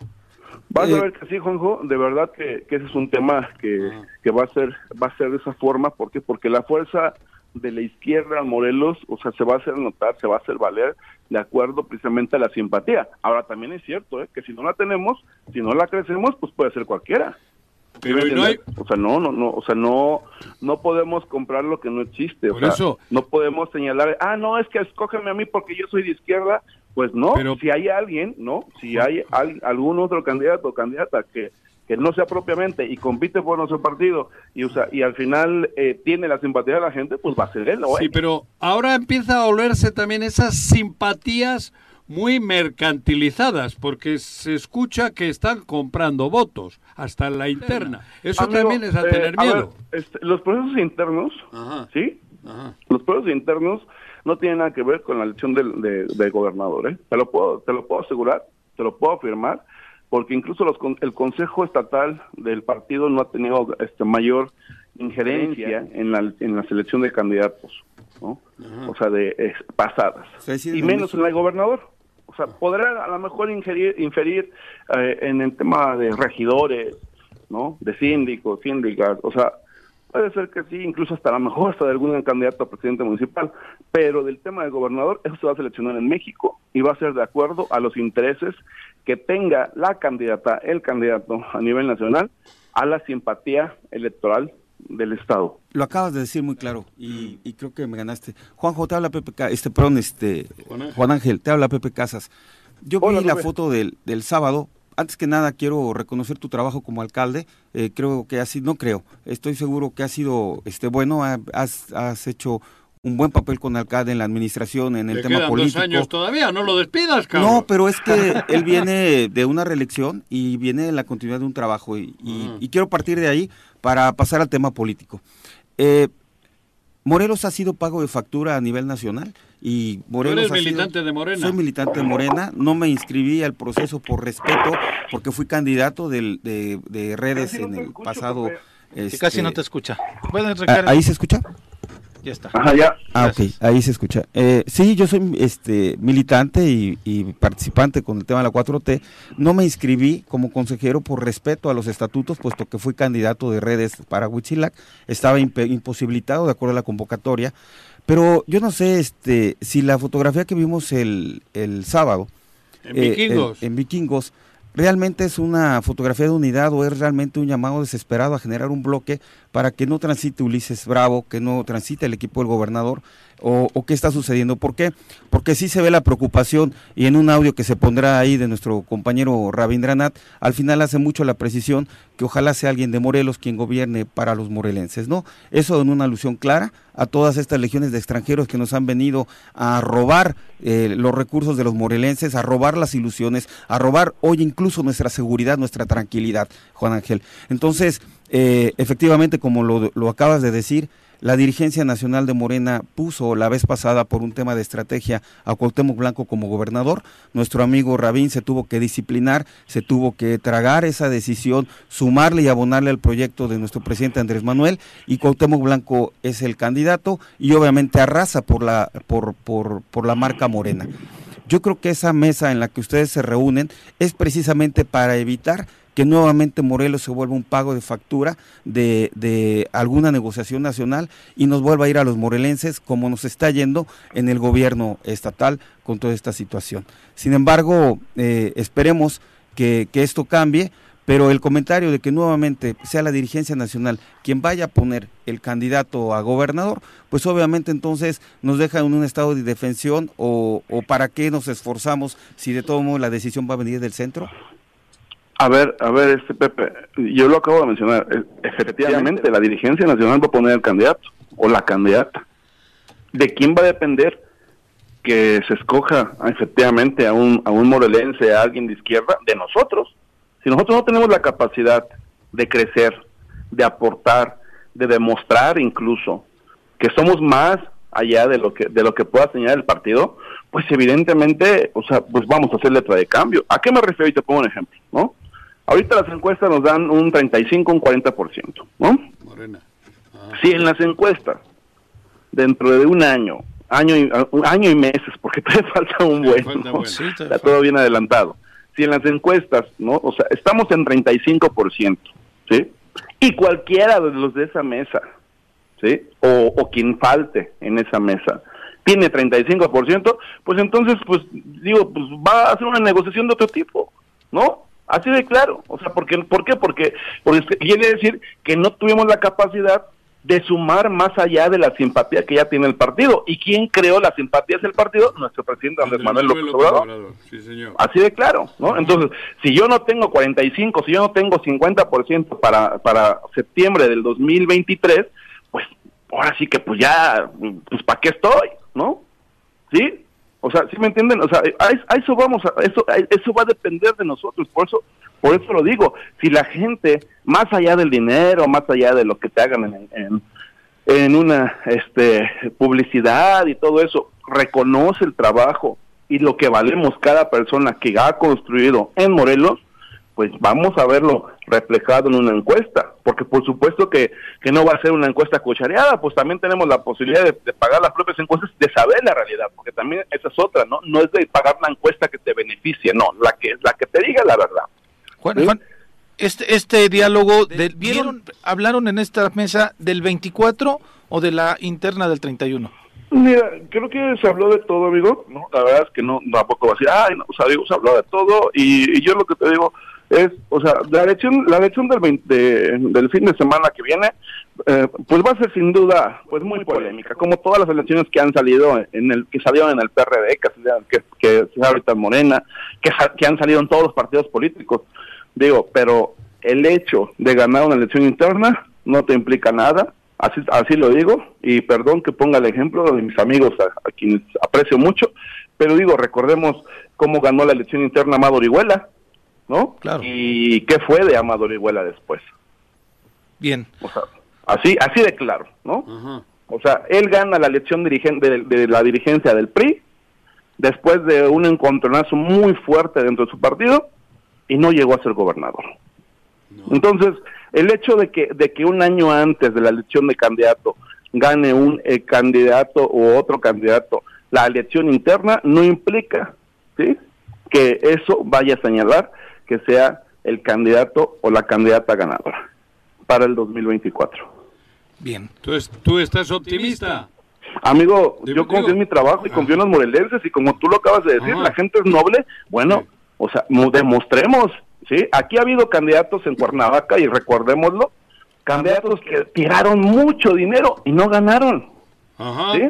Vas Eh, a ver que sí, Juanjo, de verdad que, que ese es un tema que, que va a ser va a ser de esa forma, ¿por qué? Porque la fuerza de la izquierda en Morelos, o sea, se va a hacer notar, se va a hacer valer de acuerdo precisamente a la simpatía. Ahora también es cierto, ¿eh? que si no la tenemos, si no la crecemos, pues puede ser cualquiera. O sea, no, no, no, o sea, no, no podemos comprar lo que no existe. O Por sea, eso- no podemos señalar, ah, no, es que escógeme a mí porque yo soy de izquierda. Pues no, Pero- si hay alguien, ¿no? Si hay al- algún otro candidato o candidata que, que no sea propiamente y compite por nuestro partido y, usa, y al final eh, tiene la simpatía de la gente, pues va a ser él. Sí, pero ahora empieza a olerse también esas simpatías muy mercantilizadas, porque se escucha que están comprando votos, hasta en la interna. Eso Amigo, también es a eh, tener a ver, miedo. este, los procesos internos, Ajá. ¿sí? Ajá. Los procesos internos no tienen nada que ver con la elección del, de- del gobernador, ¿eh? Te lo puedo, te lo puedo asegurar, te lo puedo afirmar, porque incluso los, con- el Consejo Estatal del partido no ha tenido este mayor injerencia en la, en la selección de candidatos, ¿no? O sea, de eh, pasadas. Se Y en menos en la del gobernador. O sea, podrá a lo mejor ingerir, inferir eh, en el tema de regidores, ¿no? De síndicos, síndicas, o sea, puede ser que sí, incluso hasta a lo mejor hasta de algún candidato a presidente municipal, pero del tema del gobernador, eso se va a seleccionar en México y va a ser de acuerdo a los intereses que tenga la candidata, el candidato a nivel nacional, a la simpatía electoral del Estado. Lo acabas de decir muy claro y, y creo que me ganaste. Juanjo, te habla Pepe este, perdón, este, Juan Ángel. Juan Ángel, te habla Pepe Casas. Yo Hola, vi la Pepe. foto del, del sábado. Antes que nada quiero reconocer tu trabajo como alcalde. Eh, creo que ha sido, no creo, estoy seguro que ha sido este bueno. ha- Has, has hecho un buen papel con alcalde en la administración, en el Le tema quedan político. dos años todavía, no lo despidas, cabrón. No, pero es que él viene de una reelección y viene de la continuidad de un trabajo y, y quiero partir de ahí para pasar al tema político. Eh, Morelos ha sido pago de factura a nivel nacional y Morelos eres ha sido- militante de Morena. Soy militante de Morena, no me inscribí al proceso por respeto porque fui candidato de, de redes no en el escucho, pasado. Que este, casi no te escucha. ¿Puedes ah, recargar? ¿Ahí se escucha? Ya está. Ajá, ya. Ah, Gracias. ok, ahí se escucha. Eh, sí, yo soy este militante y, y participante con el tema de la 4T. No me inscribí como consejero por respeto a los estatutos, puesto que fui candidato de redes para Huitzilac. Estaba imposibilitado de acuerdo a la convocatoria. Pero yo no sé este si la fotografía que vimos el, el sábado En eh, Vikingos. en- en Vikingos, ¿realmente es una fotografía de unidad o es realmente un llamado desesperado a generar un bloque para que no transite Ulises Bravo, que no transite el equipo del gobernador? ¿O, qué está sucediendo? ¿Por qué? Porque sí se ve la preocupación y en un audio que se pondrá ahí de nuestro compañero Rabindranath, al final hace mucho la precisión que ojalá sea alguien de Morelos quien gobierne para los morelenses, ¿no? Eso en una alusión clara a todas estas legiones de extranjeros que nos han venido a robar eh, los recursos de los morelenses, a robar las ilusiones, a robar hoy incluso nuestra seguridad, nuestra tranquilidad, Juan Ángel. Entonces, eh, efectivamente, como lo acabas de decir, la dirigencia nacional de Morena puso la vez pasada por un tema de estrategia a Cuauhtémoc Blanco como gobernador. Nuestro amigo Rabín se tuvo que disciplinar, se tuvo que tragar esa decisión, sumarle y abonarle al proyecto de nuestro presidente Andrés Manuel y Cuauhtémoc Blanco es el candidato y obviamente arrasa por la por, por, por la marca Morena. Yo creo que esa mesa en la que ustedes se reúnen es precisamente para evitar que nuevamente Morelos se vuelva un pago de factura de, de alguna negociación nacional y nos vuelva a ir a los morelenses como nos está yendo en el gobierno estatal con toda esta situación. Sin embargo, eh, esperemos que, que esto cambie, pero el comentario de que nuevamente sea la dirigencia nacional quien vaya a poner el candidato a gobernador, pues obviamente entonces nos deja en un estado de defensión o, o para qué nos esforzamos si de todo modo la decisión va a venir del centro. A ver, a ver, este Pepe, yo lo acabo de mencionar. eh, Efectivamente, la dirigencia nacional va a poner el candidato o la candidata. ¿De quién va a depender que se escoja ah, efectivamente a un, a un morelense, a alguien de izquierda? De nosotros. Si nosotros no tenemos la capacidad de crecer, de aportar, de demostrar incluso que somos más allá de lo que de lo que pueda señalar el partido, pues evidentemente, o sea, pues vamos a hacer letra de cambio. ¿A qué me refiero? Y te pongo un ejemplo, ¿no? Ahorita las encuestas nos dan un 35, un 40%, ¿no? Morena. Si en las encuestas, dentro de un año, año y, un año y meses, porque todavía falta un buen, ¿no? bueno. Sí, está todo bien adelantado. si en las encuestas, ¿no? O sea, estamos en 35%, ¿sí? Y cualquiera de los de esa mesa, ¿sí? O, o quien falte en esa mesa, tiene 35%, pues entonces, pues digo, pues va a hacer una negociación de otro tipo, ¿no? Así de claro. O sea, porque, ¿por qué? Porque, porque quiere decir que no tuvimos la capacidad de sumar más allá de la simpatía que ya tiene el partido. ¿Y quién creó la simpatía del partido? Nuestro presidente Andrés Manuel López Obrador. Sí, señor. Así de claro, ¿no? Entonces, si yo no tengo 45, si yo no tengo 50% para, para septiembre del 2023, pues ahora sí que pues ya, pues ¿para qué estoy? ¿No? ¿Sí? O sea, ¿sí me entienden? O sea, a, a eso vamos, a, eso, a, eso va a depender de nosotros, por eso, por eso lo digo. Si la gente, más allá del dinero, más allá de lo que te hagan en, en, en una este, publicidad y todo eso, reconoce el trabajo y lo que valemos cada persona que ha construido en Morelos, pues vamos a verlo reflejado en una encuesta, porque por supuesto que, que no va a ser una encuesta cuchareada, pues también tenemos la posibilidad de, de, pagar las propias encuestas, de saber la realidad, porque también esa es otra, ¿no? No es de pagar una encuesta que te beneficie, no, la que la que te diga la verdad. Juan, ¿Sí? Juan este, este diálogo, de, ¿vieron, hablaron en esta mesa del 24 o de la interna del 31? Mira, creo que se habló de todo, amigo, ¿no? La verdad es que no, tampoco va a decir, ay, no, o sea, digo, se habló de todo, y, y yo lo que te digo, es, o sea, la elección, la elección del, 20, de, del fin de semana que viene, eh, pues va a ser sin duda, pues muy polémica, como todas las elecciones que han salido en el, que salieron en el PRD, que, que, que ahorita en Morena, que, que han salido en todos los partidos políticos, digo, pero el hecho de ganar una elección interna no te implica nada, así, así lo digo, y perdón que ponga el ejemplo de mis amigos a, a quienes aprecio mucho, pero digo, recordemos cómo ganó la elección interna Amado Orihuela, ¿no? Claro. Y qué fue de Amado Orihuela después. Bien. O sea, así, así de claro, ¿no? Uh -huh. O sea, él gana la elección dirigente de, de, la dirigencia del PRI después de un encontronazo muy fuerte dentro de su partido y no llegó a ser gobernador. No. Entonces, el hecho de que, de que un año antes de la elección de candidato gane un eh, candidato u otro candidato la elección interna no implica ¿sí? que eso vaya a señalar que sea el candidato o la candidata ganadora para el 2024. Bien. Entonces, ¿tú estás optimista? Amigo, yo confío en mi trabajo y confío en los morelenses y como tú lo acabas de decir, Ajá. la gente es noble, bueno, sí. o sea, demostremos, ¿sí? Aquí ha habido candidatos en Cuernavaca y recordémoslo, candidatos que tiraron mucho dinero y no ganaron, Ajá. ¿sí?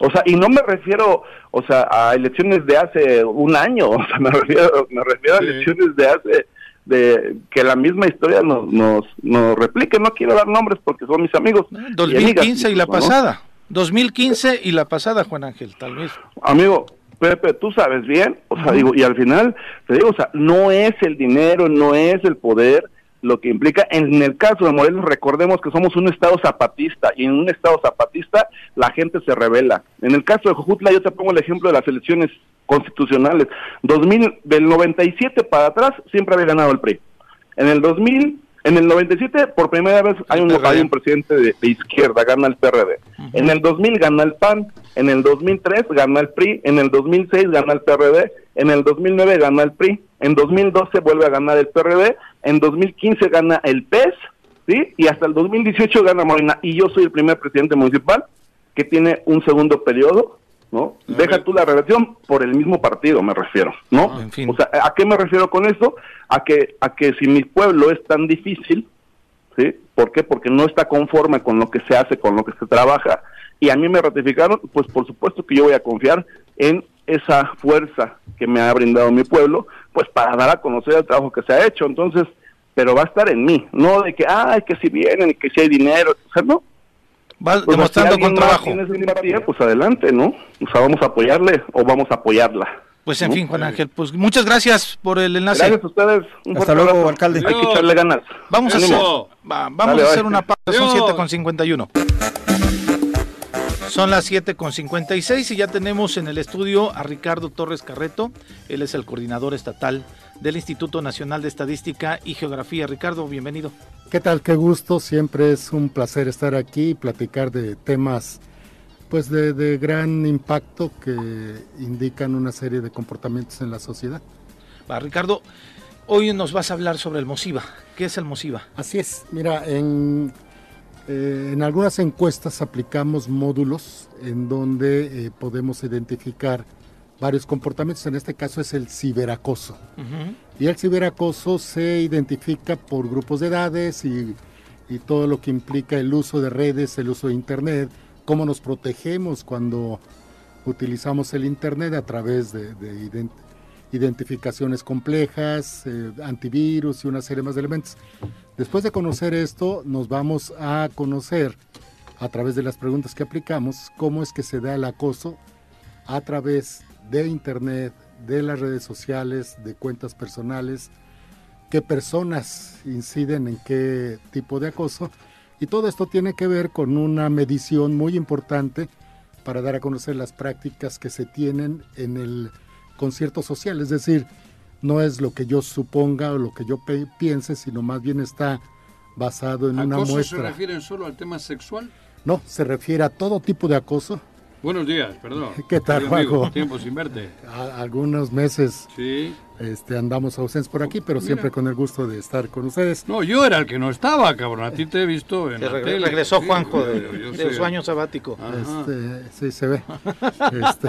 O sea, y no me refiero, o sea, a elecciones de hace un año, o sea, me refiero, me refiero sí. a elecciones de hace, de que la misma historia nos, nos, nos replique. No quiero dar nombres porque son mis amigos. 2015 y, amigas, y la ¿no? pasada. 2015 y la pasada, Juan Ángel, tal vez. Amigo, Pepe, tú sabes bien, o sea, digo, y al final, te digo, o sea, no es el dinero, no es el poder, lo que implica, en el caso de Morelos, recordemos que somos un estado zapatista, y en un estado zapatista la gente se revela. En el caso de Jojutla, yo te pongo el ejemplo de las elecciones constitucionales. 2000, del 97 para atrás, siempre había ganado el PRI. En el 2000, en el 97, por primera vez hay un, hay un presidente de, de, izquierda, gana el PRD. Uh -huh. En el 2000 gana el PAN, en el 2003 gana el PRI, en el 2006 gana el PRD, en el 2009 gana el PRI, en 2012 vuelve a ganar el PRD, en 2015 gana el PES, ¿sí? Y hasta el 2018 gana Morena. Y yo soy el primer presidente municipal que tiene un segundo periodo, ¿no? Deja tú la relación por el mismo partido, me refiero, ¿no? Ah, en fin. O sea, ¿a qué me refiero con esto? A que, a que si mi pueblo es tan difícil, ¿sí? ¿Por qué? Porque no está conforme con lo que se hace, con lo que se trabaja, y a mí me ratificaron, pues por supuesto que yo voy a confiar en esa fuerza que me ha brindado mi pueblo, pues para dar a conocer el trabajo que se ha hecho. Entonces, pero va a estar en mí, no de que, ay, que si vienen, que si hay dinero, o sea, no. Va pues demostrando si con trabajo. Simpatía, pues adelante, ¿no? O sea, vamos a apoyarle o vamos a apoyarla. Pues en ¿no? fin, Juan Ángel, pues muchas gracias por el enlace. Gracias a ustedes. Un Hasta luego, abrazo. alcalde. Hay que echarle ganas. Vamos a hacer, va, vamos Dale, a hacer una pausa, son 7 con 51. Son las 7 con 56 y ya tenemos en el estudio a Ricardo Torres Carreto. Él es el coordinador estatal del Instituto Nacional de Estadística y Geografía. Ricardo, bienvenido. ¿Qué tal? Qué gusto. Siempre es un placer estar aquí y platicar de temas pues de, de gran impacto que indican una serie de comportamientos en la sociedad. Va, Ricardo, hoy nos vas a hablar sobre el MOSIVA. ¿Qué es el MOSIVA? Así es, mira, en, eh, en algunas encuestas aplicamos módulos en donde eh, podemos identificar varios comportamientos, en este caso es el ciberacoso. Y el ciberacoso se identifica por grupos de edades y, y todo lo que implica el uso de redes, el uso de Internet, cómo nos protegemos cuando utilizamos el Internet a través de, de ident- identificaciones complejas, eh, antivirus y una serie más de elementos. Después de conocer esto, nos vamos a conocer a través de las preguntas que aplicamos cómo es que se da el acoso a través de Internet, de las redes sociales, de cuentas personales, qué personas inciden en qué tipo de acoso. Y todo esto tiene que ver con una medición muy importante para dar a conocer las prácticas que se tienen en el concierto social. Es decir, no es lo que yo suponga o lo que yo piense, sino más bien está basado en una ¿Acoso se muestra. refieren solo al tema sexual? No, se refiere a todo tipo de acoso. Buenos días, perdón. ¿Qué tal, Juanjo? Tiempo sin verte. A- algunos meses Sí. Este, andamos ausentes por aquí, pero Mira. siempre con el gusto de estar con ustedes. No, yo era el que no estaba, cabrón. A ti te he visto en Se la tele. regresó Sí, Juanjo de, su año sabático. Este, sí, se ve. Este,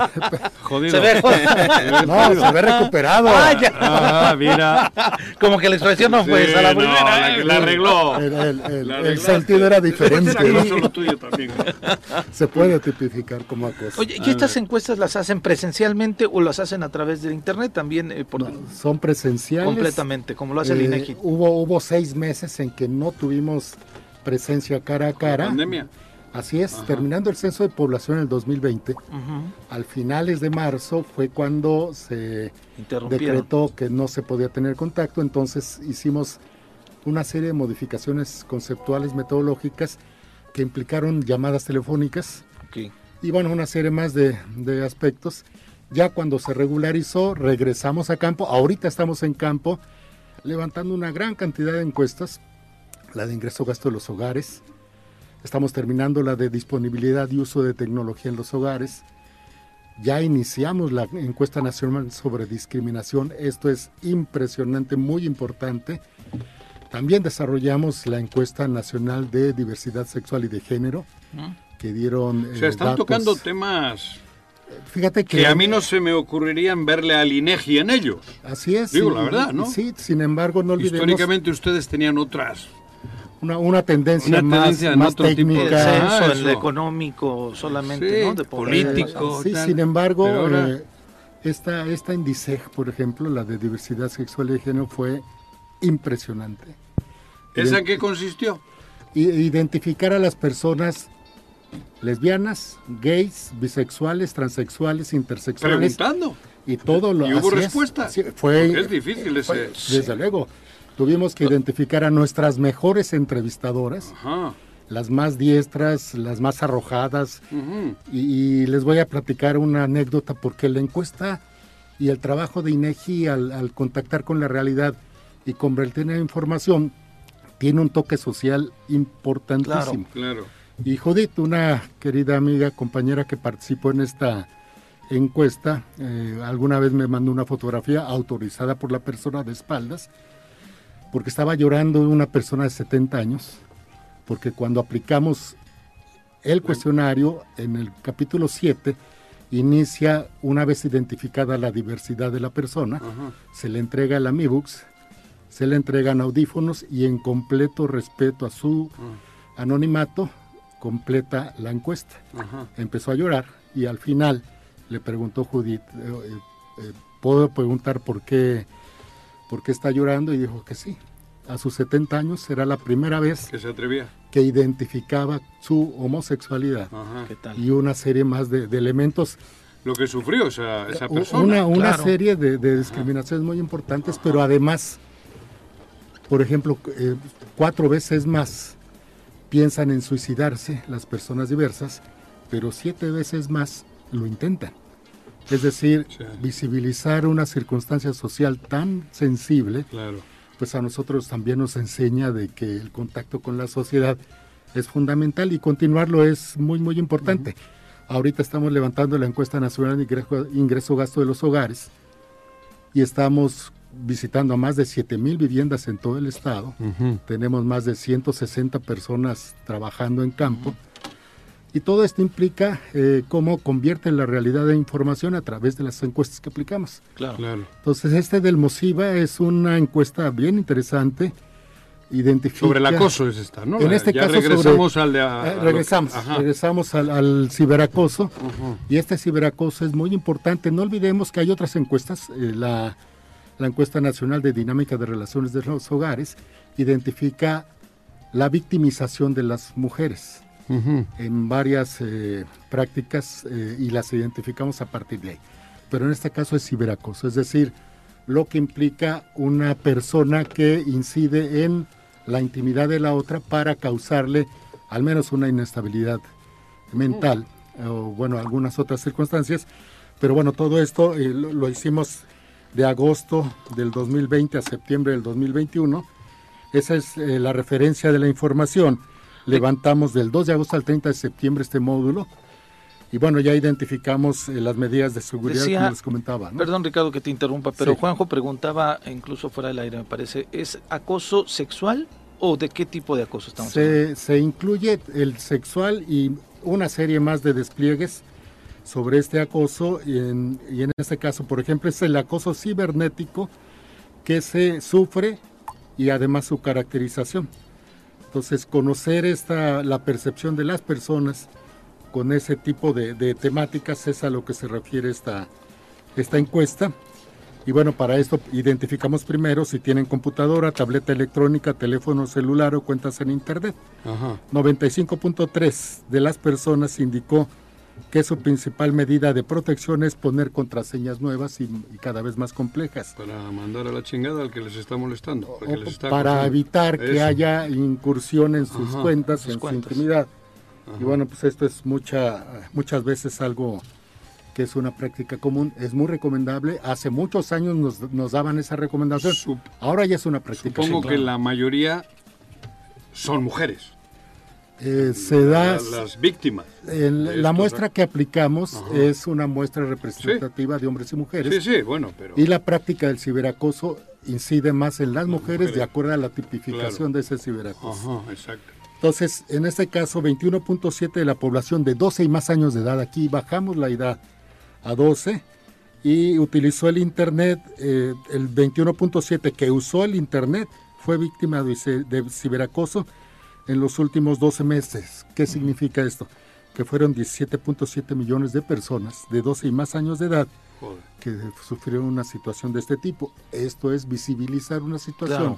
Jodido. Se ve, no, se ve recuperado. Ah. Ah, mira. Como que la expresión no fue Sí, esa la no, primera. la arregló. El, el- el- el sentido era diferente. Era solo tuyo también. Se puede tipificar como acoso. Oye, ¿y estas encuestas las hacen presencialmente o las hacen a través de internet también? eh, por, No, son presenciales. completamente, como lo hace el Eh, INEGI. hubo, hubo seis meses en que no tuvimos presencia cara a cara. Pandemia. Así es, Ajá. terminando el censo de población en el 2020, Ujú, al finales de marzo fue cuando se decretó que no se podía tener contacto, entonces hicimos una serie de modificaciones conceptuales, metodológicas, que implicaron llamadas telefónicas Ok. y bueno, una serie más de, de aspectos. Ya cuando se regularizó, regresamos a campo, ahorita estamos en campo, levantando una gran cantidad de encuestas, la de ingreso gasto de los hogares, estamos terminando la de disponibilidad y uso de tecnología en los hogares, ya iniciamos la encuesta nacional sobre discriminación, esto es impresionante, muy importante. También desarrollamos la encuesta nacional de diversidad sexual y de género, Ujú. que dieron... O sea, eh, están datos. tocando temas Fíjate que, que a mí no se me ocurrirían verle al INEGI en ellos. Así es. Digo la verdad, ¿no? Sí, sin embargo, no olvidemos Históricamente ustedes tenían otras. una, una tendencia Una más, tendencia en más otro tipo de- El técnica. Ah, censo, el económico solamente, Sí, ¿no? De político. Sí, tal. sin embargo, ahora- eh, esta, esta INDICEG, por ejemplo, la de diversidad sexual y de género, fue impresionante. ¿Esa en qué consistió? Identificar a las personas lesbianas, gays, bisexuales, transexuales, intersexuales Preguntando. y todo lo ¿Y hubo es. respuesta? Sí, fue, es difícil ese... Desde luego. Tuvimos que identificar a nuestras mejores entrevistadoras, Ajá. las más diestras, las más arrojadas, y, y les voy a platicar una anécdota porque la encuesta y el trabajo de INEGI al, al contactar con la realidad y convertir en información tiene un toque social importantísimo. Claro. Y Judith, una querida amiga, compañera que participó en esta encuesta, eh, alguna vez me mandó una fotografía autorizada por la persona de espaldas, porque estaba llorando una persona de 70 años, porque cuando aplicamos el cuestionario en el capítulo 7, inicia una vez identificada la diversidad de la persona, Ajá. se le entrega el Amibux, se le entregan audífonos y en completo respeto a su anonimato, completa la encuesta. Ajá. Empezó a llorar y al final le preguntó Judith, eh, eh, eh, ¿puedo preguntar por qué, por qué está llorando? Y dijo que sí. A sus 70 años era la primera vez Que se atrevía. que identificaba su homosexualidad Ajá. ¿Qué tal? y una serie más de, de elementos Lo que sufrió esa, persona. Una, una claro. serie de, de discriminaciones muy importantes, pero además, por ejemplo, eh, cuatro veces más piensan en suicidarse las personas diversas, pero siete veces más lo intentan. Es decir, Sí. visibilizar una circunstancia social tan sensible, Claro. pues a nosotros también nos enseña de que el contacto con la sociedad es fundamental y continuarlo es muy, muy importante. Ahorita estamos levantando la encuesta nacional de ingreso, ingreso gasto de los hogares y estamos visitando a más de 7 mil viviendas en todo el estado. Tenemos más de 160 personas trabajando en campo. Y todo esto implica eh, cómo convierte la realidad de información a través de las encuestas que aplicamos. Claro. Claro. Entonces, este del Mosiva es una encuesta bien interesante. Identifica, Sobre el acoso es esta, ¿no? En este ya caso regresamos sobre- al de... Eh, a- a lo- regresamos, Ajá. regresamos al, al ciberacoso. Y este ciberacoso es muy importante. No olvidemos que hay otras encuestas. eh, la, la encuesta nacional de dinámica de relaciones de los hogares identifica la victimización de las mujeres Ujú. en varias eh, prácticas eh, y las identificamos a partir de ahí. Pero en este caso es ciberacoso, es decir, lo que implica una persona que incide en la intimidad de la otra para causarle al menos una inestabilidad mental o bueno, algunas otras circunstancias. Pero bueno, todo esto eh, lo, lo hicimos de agosto del 2020 a septiembre del 2021. Esa es eh, la referencia de la información. Levantamos del 2 de agosto al 30 de septiembre este módulo. Y bueno, ya identificamos eh, las medidas de seguridad Decía- como les comentaba. ¿no? Perdón, Ricardo, que te interrumpa, pero Sí. Juanjo preguntaba, incluso fuera del aire, me parece, ¿es acoso sexual o de qué tipo de acoso estamos hablando? Se, se incluye el sexual y una serie más de despliegues sobre este acoso y en, y en este caso, por ejemplo, es el acoso cibernético que se sufre y además su caracterización. Entonces, conocer esta, la percepción de las personas con ese tipo de, de temáticas es a lo que se refiere esta, esta encuesta. Y bueno, para esto identificamos primero si tienen computadora, tableta electrónica, teléfono celular o cuentas en Internet. Ajá. 95.3 de las personas indicó que su principal medida de protección es poner contraseñas nuevas y, y cada vez más complejas. Para mandar a la chingada al que les está molestando. al que les está para evitar que Eso. haya incursión en sus Ajá, cuentas, sus en cuentas. su intimidad. Ajá. Y bueno, pues esto es mucha, muchas veces algo que es una práctica común, es muy recomendable. Hace muchos años nos, nos daban esa recomendación, Sup- ahora ya es una práctica. Supongo que la mayoría son mujeres. Eh, se da, La- las víctimas. el- la muestra que aplicamos Ajá. es una muestra representativa de hombres y mujeres. Sí, sí, bueno, pero... Y la práctica del ciberacoso incide más en las mujeres, mujeres. de acuerdo a la tipificación Claro. de ese ciberacoso. Ajá, exacto. Entonces, en este caso, 21.7 de la población de 12 y más años de edad, aquí bajamos la edad a 12 y utilizó el Internet, eh, el 21.7 que usó el Internet fue víctima de ciberacoso en los últimos 12 meses. ¿Qué significa esto? Que fueron 17.7 millones de personas de 12 y más años de edad Joder. que sufrieron una situación de este tipo. Esto es visibilizar una situación Claro.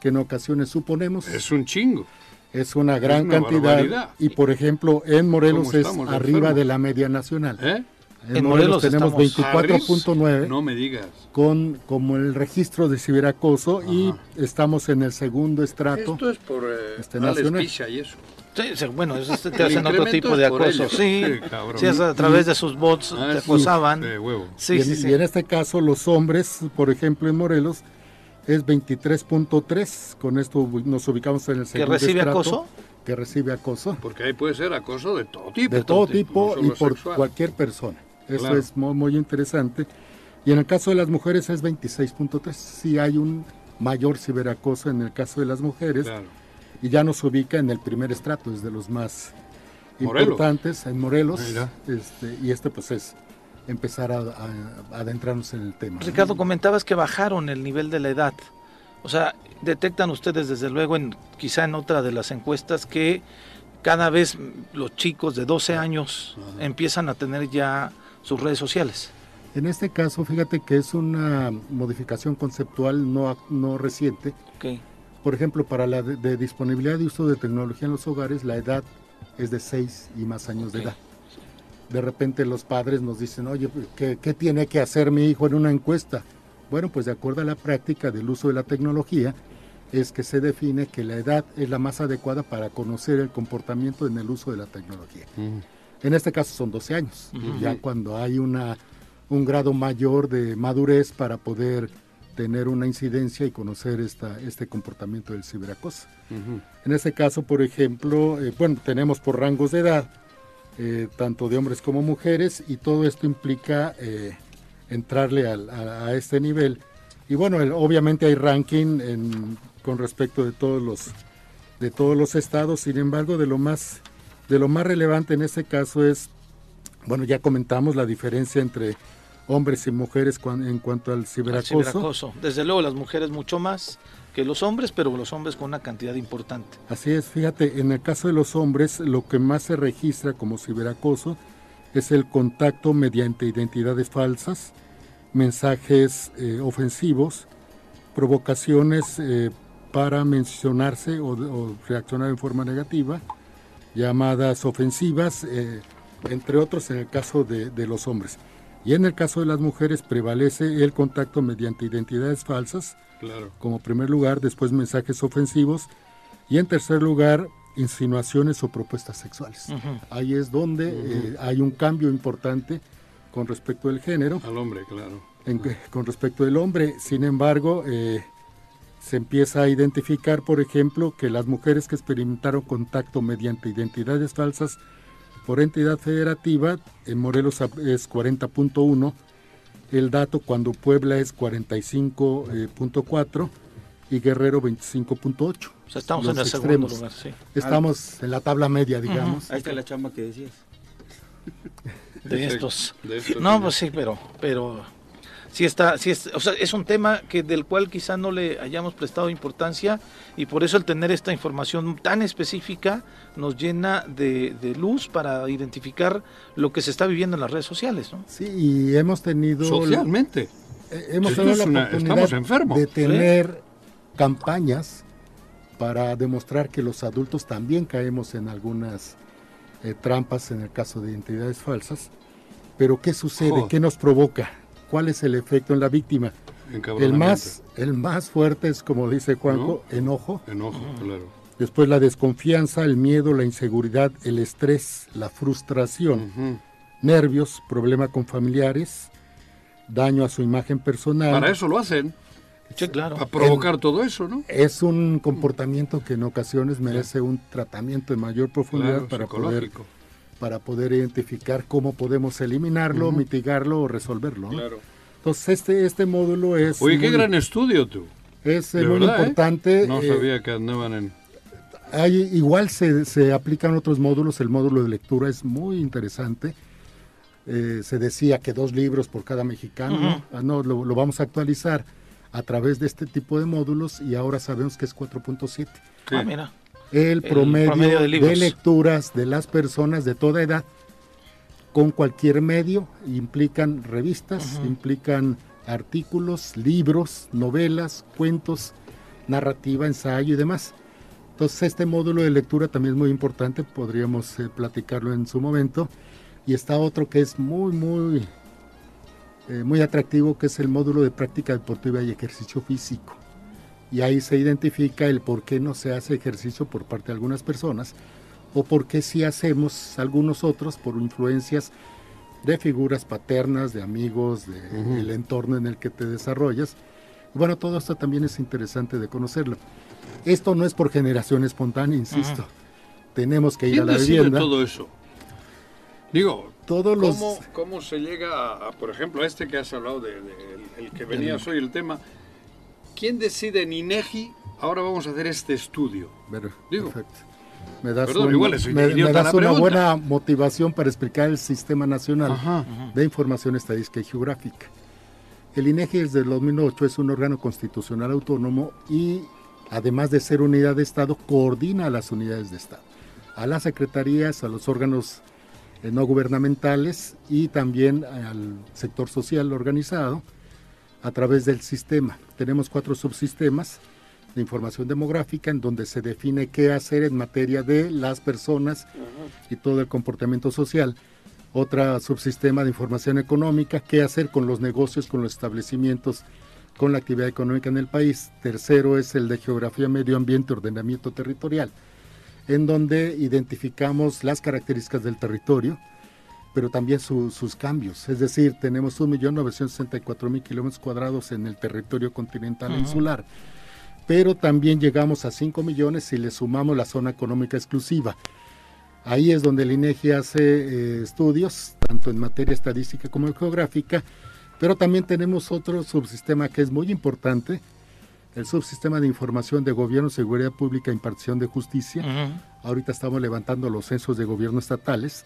que en ocasiones suponemos Es un chingo. es una gran una cantidad. barbaridad. Y por ejemplo, en Morelos ¿Cómo es arriba enfermos? de la media nacional. ¿Eh? En Morelos tenemos estamos- 24.9 No me digas. con como el registro de ciberacoso y estamos en el segundo estrato. Esto es por eh, Este, nacional. Y eso. Sí, bueno, eso te, El hacen otro tipo de acoso. Sí, Sí, es a través de sus bots Ah, te acosaban. De huevo. Sí, y, en, sí, sí. y en este caso los hombres, por ejemplo en Morelos, es 23.3. Con esto nos ubicamos en el ¿Que segundo recibe estrato, acoso? Que recibe acoso. Porque ahí puede ser acoso de todo tipo. de todo tipo no y por sexual. cualquier persona. Eso Claro. es muy, muy interesante. Y en el caso de las mujeres es 26.3. Sí hay un mayor ciberacoso en el caso de las mujeres Claro. y ya nos ubica en el primer estrato, es de los más Morelos. importantes en Morelos. Mira. Este, y este pues es empezar a, a- a adentrarnos en el tema. ¿no? Ricardo, comentabas que bajaron el nivel de la edad. O sea, detectan ustedes desde luego, en, quizá en otra de las encuestas, que cada vez los chicos de 12 años empiezan a tener ya sus redes sociales. En este caso, fíjate que es una modificación conceptual no, no reciente. Ok. Por ejemplo, para la de, de disponibilidad de uso de tecnología en los hogares, la edad es de 6 y más años de edad. De repente los padres nos dicen, oye, ¿qué, qué tiene que hacer mi hijo en una encuesta? Bueno, pues de acuerdo a la práctica del uso de la tecnología, es que se define que la edad es la más adecuada para conocer el comportamiento en el uso de la tecnología. En este caso son 12 años, ya cuando hay una, un grado mayor de madurez para poder tener una incidencia y conocer esta, este comportamiento del ciberacoso. En este caso, por ejemplo, eh, bueno, tenemos por rangos de edad, eh, tanto de hombres como mujeres, y todo esto implica eh, entrarle al- a, a este nivel. Y bueno, el- obviamente hay ranking en- con respecto de todos los de todos los estados. Sin embargo, de lo más de lo más relevante en este caso es, bueno, ya comentamos la diferencia entre hombres y mujeres cuan- en cuanto al Al ciberacoso. ciberacoso. Desde luego las mujeres mucho más que los hombres, pero los hombres con una cantidad importante. Así es, fíjate, en el caso de los hombres, lo que más se registra como ciberacoso es el contacto mediante identidades falsas, mensajes eh, ofensivos, provocaciones eh, para mencionarse o, o reaccionar en forma negativa, llamadas ofensivas, eh, entre otros en el caso de, de los hombres. Y en el caso de las mujeres prevalece el contacto mediante identidades falsas, Claro. como primer lugar, después mensajes ofensivos y en tercer lugar insinuaciones o propuestas sexuales. Ujú. Ahí es donde eh, hay un cambio importante con respecto del género, Al hombre, claro. en con respecto del hombre. Sin embargo, eh, se empieza a identificar, por ejemplo, que las mujeres que experimentaron contacto mediante identidades falsas por entidad federativa, en Morelos es 40.1, el dato cuando Puebla es 45.4 y Guerrero 25.8. O sea, estamos Los en el segundo extremos. lugar, sí. Estamos en la tabla media, digamos. Ahí está la chamba que decías. De estos. de estos, No, pues sí, pero, pero sí está, sí es, o sea, es un tema que del cual quizá no le hayamos prestado importancia y por eso el tener esta información tan específica nos llena de, de luz para identificar lo que se está viviendo en las redes sociales, ¿no? Sí, y hemos tenido Socialmente. Eh, hemos tenido es la una- oportunidad estamos enfermos. de tener campañas para demostrar que los adultos también caemos en algunas eh, trampas en el caso de identidades falsas. Pero ¿qué sucede? Joder. ¿Qué nos provoca? ¿Cuál es el efecto en la víctima? El más, el más fuerte es, como dice Juanjo, enojo. Enojo, claro. Después la desconfianza, el miedo, la inseguridad, el estrés, la frustración, nervios, problema con familiares, daño a su imagen personal. Para eso lo hacen, Sí, claro. para provocar todo eso, ¿no? Es un comportamiento que en ocasiones merece un tratamiento de mayor profundidad Claro, para, poder, psicológico. Para poder identificar cómo podemos eliminarlo, mitigarlo o resolverlo. ¿no? Claro. Entonces este, este módulo es, Oye, qué muy, gran estudio tú. es eh, De muy verdad, ¿eh? importante. No eh, sabía que andaban en... hay, igual se, se aplican otros módulos, el módulo de lectura es muy interesante. Eh, se decía que dos libros por cada mexicano, ¿no? Ah, no, lo, lo vamos a actualizar a través de este tipo de módulos y ahora sabemos que es 4.7. Ah, mira. El promedio, promedio de lecturas de las personas de toda edad con cualquier medio, implican revistas, implican artículos, libros, novelas, cuentos, narrativa, ensayo y demás. Entonces este módulo de lectura también es muy importante, podríamos eh, platicarlo en su momento. Y está otro que es muy, muy, eh, muy atractivo, que es el módulo de práctica deportiva y ejercicio físico y ahí se identifica el por qué no se hace ejercicio por parte de algunas personas o por qué sí hacemos algunos otros por influencias de figuras paternas, de amigos, del entorno en el que te desarrollas. Y bueno, todo esto también es interesante de conocerlo. Esto no es por generación espontánea, insisto. Tenemos que ir a ¿Quién la vivienda. todo eso? Digo, Todos los ¿cómo, cómo se llega a, a, por ejemplo, a este que has hablado, de, de- el, el que venías hoy, el tema? ¿Quién decide en INEGI? Ahora vamos a hacer este estudio. Digo, perfecto. Me das, perdón, un- igual me- me das una buena motivación para explicar el Sistema Nacional Ajá. de Información Estadística y Geográfica. El INEGI desde el 2008 es un órgano constitucional autónomo y además de ser unidad de Estado, coordina a las unidades de Estado, a las secretarías, a los órganos eh, no gubernamentales y también al sector social organizado a través del sistema. Tenemos cuatro subsistemas de información demográfica en donde se define qué hacer en materia de las personas y todo el comportamiento social. Otra subsistema de información económica, qué hacer con los negocios, con los establecimientos, con la actividad económica en el país. Tercero es el de geografía, medio ambiente, ordenamiento territorial, en donde identificamos las características del territorio, pero también su- sus cambios. Es decir, tenemos 1.964.000 kilómetros cuadrados en el territorio continental insular, pero también llegamos a 5 millones si le sumamos la zona económica exclusiva. Ahí es donde el INEGI hace eh, estudios, tanto en materia estadística como geográfica, Pero también tenemos otro subsistema que es muy importante, el subsistema de información de gobierno, seguridad pública e impartición de justicia. Ujú. Ahorita estamos levantando los censos de gobierno estatales,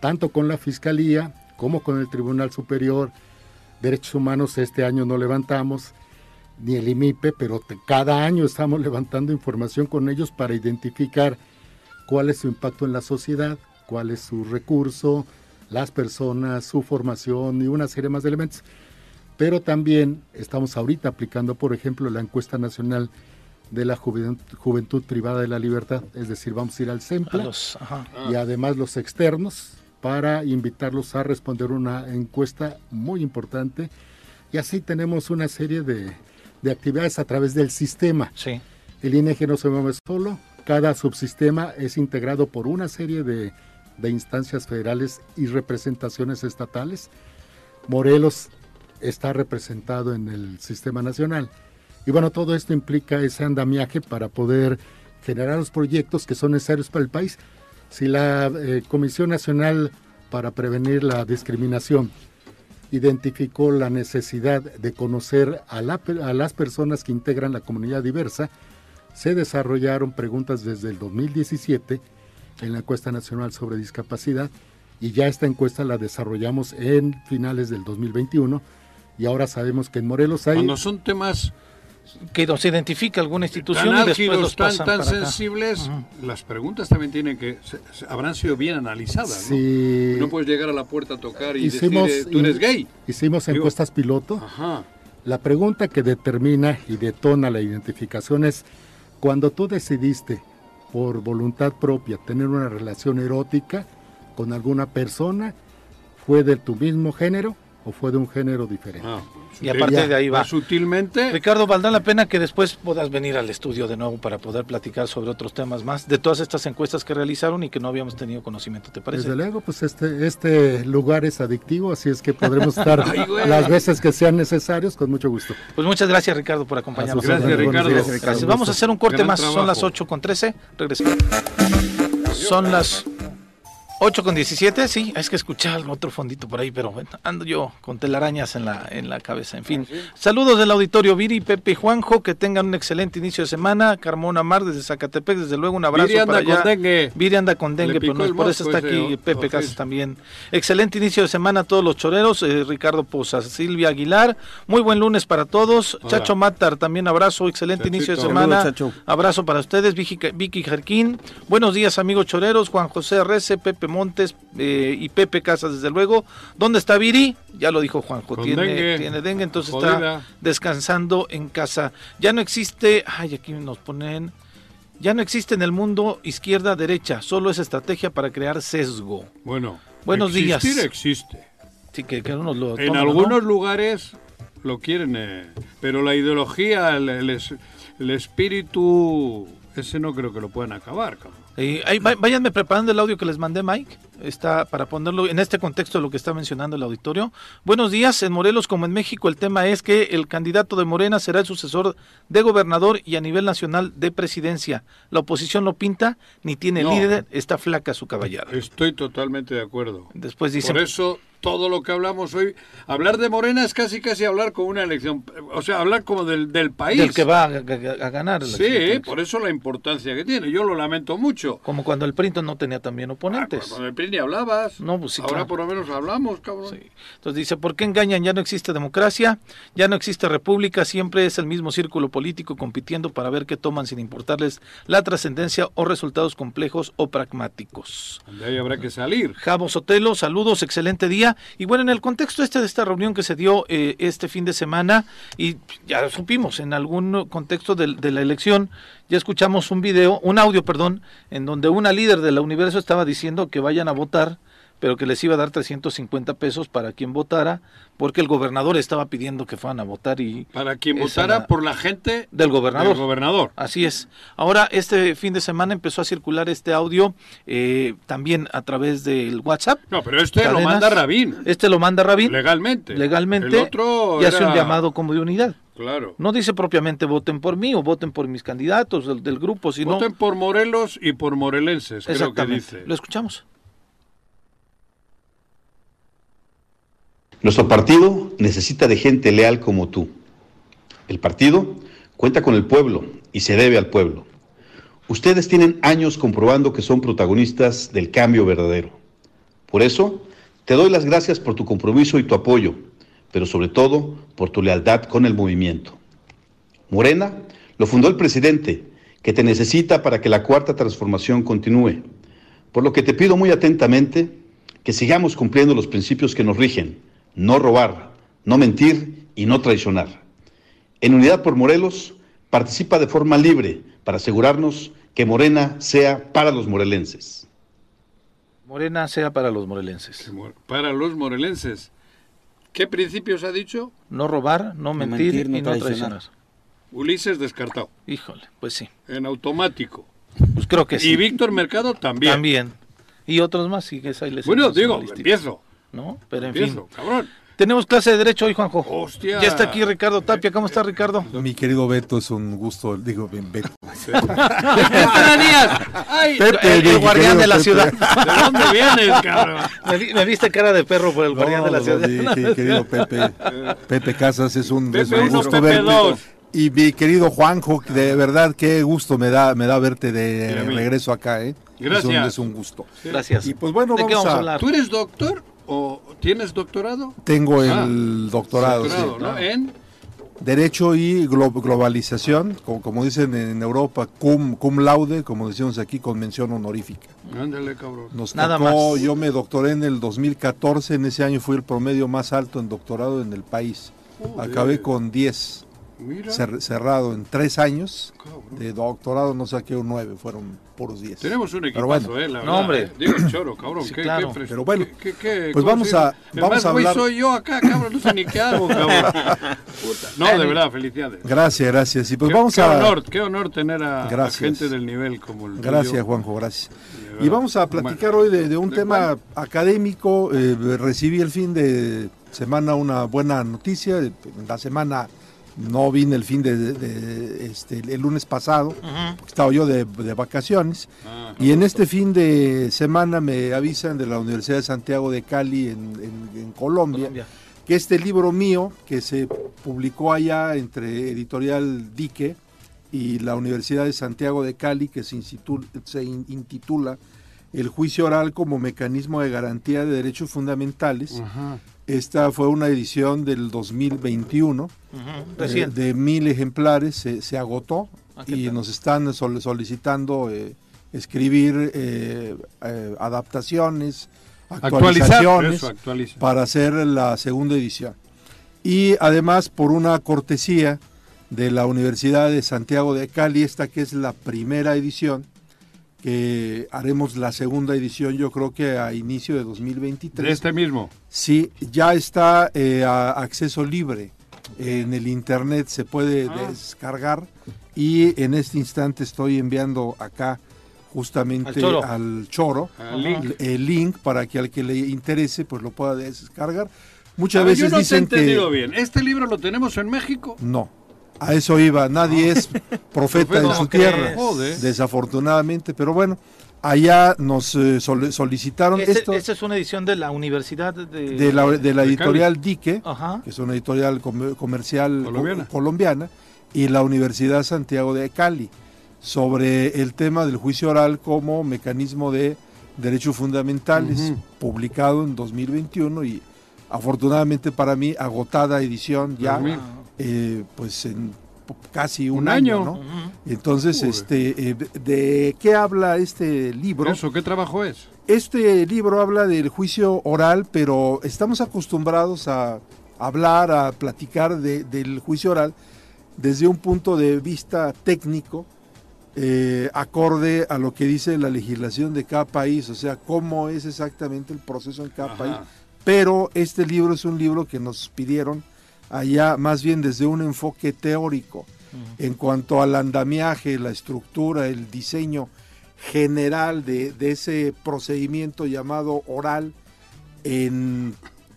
tanto con la Fiscalía como con el Tribunal Superior. Derechos Humanos este año no levantamos, ni el IMIPE, pero te- cada año estamos levantando información con ellos para identificar cuál es su impacto en la sociedad, cuál es su recurso, las personas, su formación y una serie más de elementos. Pero también estamos ahorita aplicando, por ejemplo, la encuesta nacional de la juventud, juventud privada de la libertad, es decir, vamos a ir al A CEMPLA los- y además los externos para invitarlos a responder una encuesta muy importante y así tenemos una serie de, de actividades a través del sistema. Sí. El INEGI no se mueve solo, cada subsistema es integrado por una serie de, de instancias federales y representaciones estatales. Morelos está representado en el sistema nacional. Y bueno, todo esto implica ese andamiaje para poder generar los proyectos que son necesarios para el país. Si la eh, Comisión Nacional para Prevenir la Discriminación identificó la necesidad de conocer a, la a las personas que integran la comunidad diversa, se desarrollaron preguntas desde el 2017 en la encuesta nacional sobre discapacidad y ya esta encuesta la desarrollamos en finales del 2021 y ahora sabemos que en Morelos hay Cuando son temas Que nos identifica alguna institución tan y después álgidos, los tan, pasan tan para acá. sensibles, las preguntas también tienen que se- se- habrán sido bien analizadas. ¿no? Sí. No puedes llegar a la puerta a tocar y hicimos decir, eh, tú eres gay. Hicimos Digo- encuestas piloto. Ajá. La pregunta que determina y detona la identificación es cuando tú decidiste por voluntad propia tener una relación erótica con alguna persona, ¿fue de tu mismo género o fue de un género diferente? Ah, Y aparte de ahí va. Sutilmente. Ricardo, valdrá la pena que después puedas venir al estudio de nuevo para poder platicar sobre otros temas más de todas estas encuestas que realizaron y que no habíamos tenido conocimiento, ¿te parece? Desde luego, pues este, este lugar es adictivo, así es que podremos estar Ay, las veces que sean necesarios, con mucho gusto. Pues muchas gracias, Ricardo, por acompañarnos. Gracias, Buenos Ricardo. días, Gracias. Un Vamos a hacer un corte Gran más, son las 8 con 13, regresamos. Son las 8 con 17, sí, es que escuché algo, otro fondito por ahí, pero bueno, ando yo con telarañas en la, en la cabeza, en fin. Saludos del auditorio Viri, Pepe y Juanjo, que tengan un excelente inicio de semana. Carmona Mar desde Zacatepec, desde luego un abrazo Viri anda para allá. con dengue. Viri anda con dengue, pero no es por eso está ese, aquí Pepe o Casas también. Excelente inicio de semana a todos los choreros, eh, Ricardo Pozas, Silvia Aguilar, muy buen lunes para todos. Hola. Chacho Matar, también abrazo, excelente Chachito. inicio de semana. Abrazo para ustedes, Vicky, Vicky Jarquín. Buenos días, amigos choreros. Juan José Arrece, Pepe Montes eh, y Pepe Casas, desde luego. ¿Dónde está Viri? Ya lo dijo Juanjo, Con tiene dengue. tiene dengue, entonces Jodida. está descansando en casa. Ya no existe, ay, aquí nos ponen, ya no existe en el mundo izquierda-derecha, solo es estrategia para crear sesgo. Bueno, Buenos días. existir existe. Sí, que, que unos lo En toman, ¿no? algunos lugares lo quieren, eh, pero la ideología, el, el es- el espíritu, ese no creo que lo puedan acabar, cabrón. Eh, ahí, váyanme preparando el audio que les mandé, Mike. Está para ponerlo en este contexto de lo que está mencionando el auditorio. Buenos días. En Morelos, como en México, el tema es que el candidato de Morena será el sucesor de gobernador y a nivel nacional de presidencia. La oposición lo pinta, ni tiene No. líder, está flaca su caballada. Estoy totalmente de acuerdo. Después dicen, Por eso todo lo que hablamos hoy, hablar de Morena es casi casi hablar con una elección, o sea, hablar como del, del país. del que va a, a- a ganar. Sí, por eso la importancia que tiene. Yo lo lamento mucho. Como cuando el Printo no tenía también Ah, oponentes. Con el PRI ni hablabas. No, pues sí, Ahora claro. por lo menos hablamos, cabrón. Sí. Entonces dice, ¿por qué engañan? Ya no existe democracia, ya no existe república, siempre es el mismo círculo político compitiendo para ver qué toman sin importarles la trascendencia o resultados complejos o pragmáticos. De ahí habrá que salir. Javo Sotelo, saludos, excelente día. Y bueno, en el contexto este de esta reunión que se dio eh, este fin de semana, y ya supimos, en algún contexto del- de, la elección, ya escuchamos un video, un audio, perdón, en donde una líder de la universo estaba diciendo que vayan a votar, pero que les iba a dar 350 pesos para quien votara, porque el gobernador estaba pidiendo que fueran a votar y... Para quien votara la- por la gente Del gobernador. del gobernador. Así es. Ahora, este fin de semana empezó a circular este audio eh, también a través del WhatsApp. No, pero este lo manda Rabín. Este lo manda Rabín Legalmente. legalmente El otro y hace un llamado como de unidad. Claro. No dice propiamente voten por mí o voten por mis candidatos del, del grupo, sino Voten por Morelos y por morelenses, creo que dice. Lo escuchamos. Nuestro partido necesita de gente leal como tú. El partido cuenta con el pueblo y se debe al pueblo. Ustedes tienen años comprobando que son protagonistas del cambio verdadero. Por eso, te doy las gracias por tu compromiso y tu apoyo, pero sobre todo por tu lealtad con el movimiento. Morena lo fundó el presidente, que te necesita para que la cuarta transformación continúe. Por lo que te pido muy atentamente que sigamos cumpliendo los principios que nos rigen, no robar, no mentir y no traicionar. En Unidad por Morelos, participa de forma libre para asegurarnos que Morena sea para los morelenses. Morena sea para los morelenses. Para los morelenses. ¿Qué principios ha dicho? No robar, no mentir, mentir, no y no traicionar. traicionar. Ulises descartado. Híjole, pues sí. En automático. Pues creo que sí. Y Víctor Mercado también. También. Y otros más, sí, que es ahí les Bueno, digo, empiezo. ¿No? Pero en Empiezo, fin. cabrón. Tenemos clase de Derecho hoy, Juanjo. Hostia. Ya está aquí Ricardo Tapia. ¿Cómo está, Ricardo? Mi querido Beto, es un gusto, digo, ben- Beto. Ay, El, el guardián de la Pepe. ciudad. ¿De dónde vienes, cabrón? Me, me viste cara de perro por el guardián de la ciudad. mi querido Pepe, Pepe Casas, es un, es Pepe un uno, gusto Pepe verte. dos. Y mi querido Juanjo, de verdad, qué gusto me da, me da verte de regreso acá, ¿eh? Gracias. Es un, es un gusto. Gracias. Y pues bueno, ¿De qué vamos vamos a a- hablar? ¿Tú eres doctor o tienes doctorado? Tengo el Ah, doctorado, sí. Doctorado, ¿no? ¿En? Derecho y glo- globalización, como, como dicen en Europa, cum, cum laude, como decimos aquí, con mención honorífica. Ándale, cabrón. Nos Nada tocó- más. Yo me doctoré en el 2014, en ese año fue el promedio más alto en doctorado en el país. Joder. Acabé con 10, Mira. cerrado en tres años. Cabrón. De doctorado no saqué un 9, fueron puros 10. Tenemos un Pero equipazo, bueno. eh, la No, verdad, hombre. eh. Digo, choro, cabrón. Sí, qué, claro. qué fresco. Pero bueno, ¿Qué- qué- pues vamos a- vamos a hablar- soy yo acá, cabrón. No sé ni qué hago, cabrón. Puta. No, de verdad, felicidades. Gracias, gracias. Y pues qué, vamos qué a... honor, qué honor tener a, gente del nivel como el tuyo. Gracias, Juanjo, gracias. Y vamos a platicar hoy de, de un ¿De tema cuál? académico. Eh, recibí el fin de semana una buena noticia. En La semana no vine el fin de, de- de, este, el lunes pasado. Estaba yo de, de vacaciones. Ah, Y en este fin de semana me avisan de la Universidad de Santiago de Cali en, en- en Colombia, Colombia. que este libro mío, que se publicó allá entre Editorial Dique y la Universidad de Santiago de Cali, que se, institu- se in- intitula El juicio oral como mecanismo de garantía de derechos fundamentales. Esta fue una edición del 2021 Ujú, eh, Reciente. de mil ejemplares, se, se agotó Ah, ¿qué y tal? nos están sol- solicitando eh, escribir eh, eh, adaptaciones, actualizaciones Eso, actualiza. para hacer la segunda edición. Y además por una cortesía de la Universidad de Santiago de Cali, esta que es la primera edición, que haremos la segunda edición yo creo que a inicio de 2023. De este mismo. Sí, ya está eh, a acceso libre en el internet, se puede Ah. descargar y en este instante estoy enviando acá justamente Al Choro. al choro Al link. el link para que al que le interese pues lo pueda descargar. Muchas A veces yo no te he dicen entendido que bien. ¿Este libro lo tenemos en México? no. A eso iba, nadie es profeta en ¿Cómo su tierra, desafortunadamente, pero bueno, allá nos eh, sol- solicitaron Este- esto. Esta es una edición de la Universidad de, de la, de la de editorial Dique, Ajá. que es una editorial comer- comercial co- Colombiana. y la Universidad Santiago de Cali, sobre el tema del juicio oral como mecanismo de derechos fundamentales, publicado en 2021 y afortunadamente para mí agotada edición ya. Eh, pues en casi un, Un año, año. ¿no? Entonces, este, eh, ¿de qué habla este libro? ¿Eso qué trabajo es? Este libro habla del juicio oral, pero estamos acostumbrados a hablar, a platicar de- del juicio oral desde un punto de vista técnico, eh, acorde a lo que dice la legislación de cada país, o sea, cómo es exactamente el proceso en cada Ajá. país. Pero este libro es un libro que nos pidieron allá más bien desde un enfoque teórico en cuanto al andamiaje, la estructura, el diseño general de, de ese procedimiento llamado oral en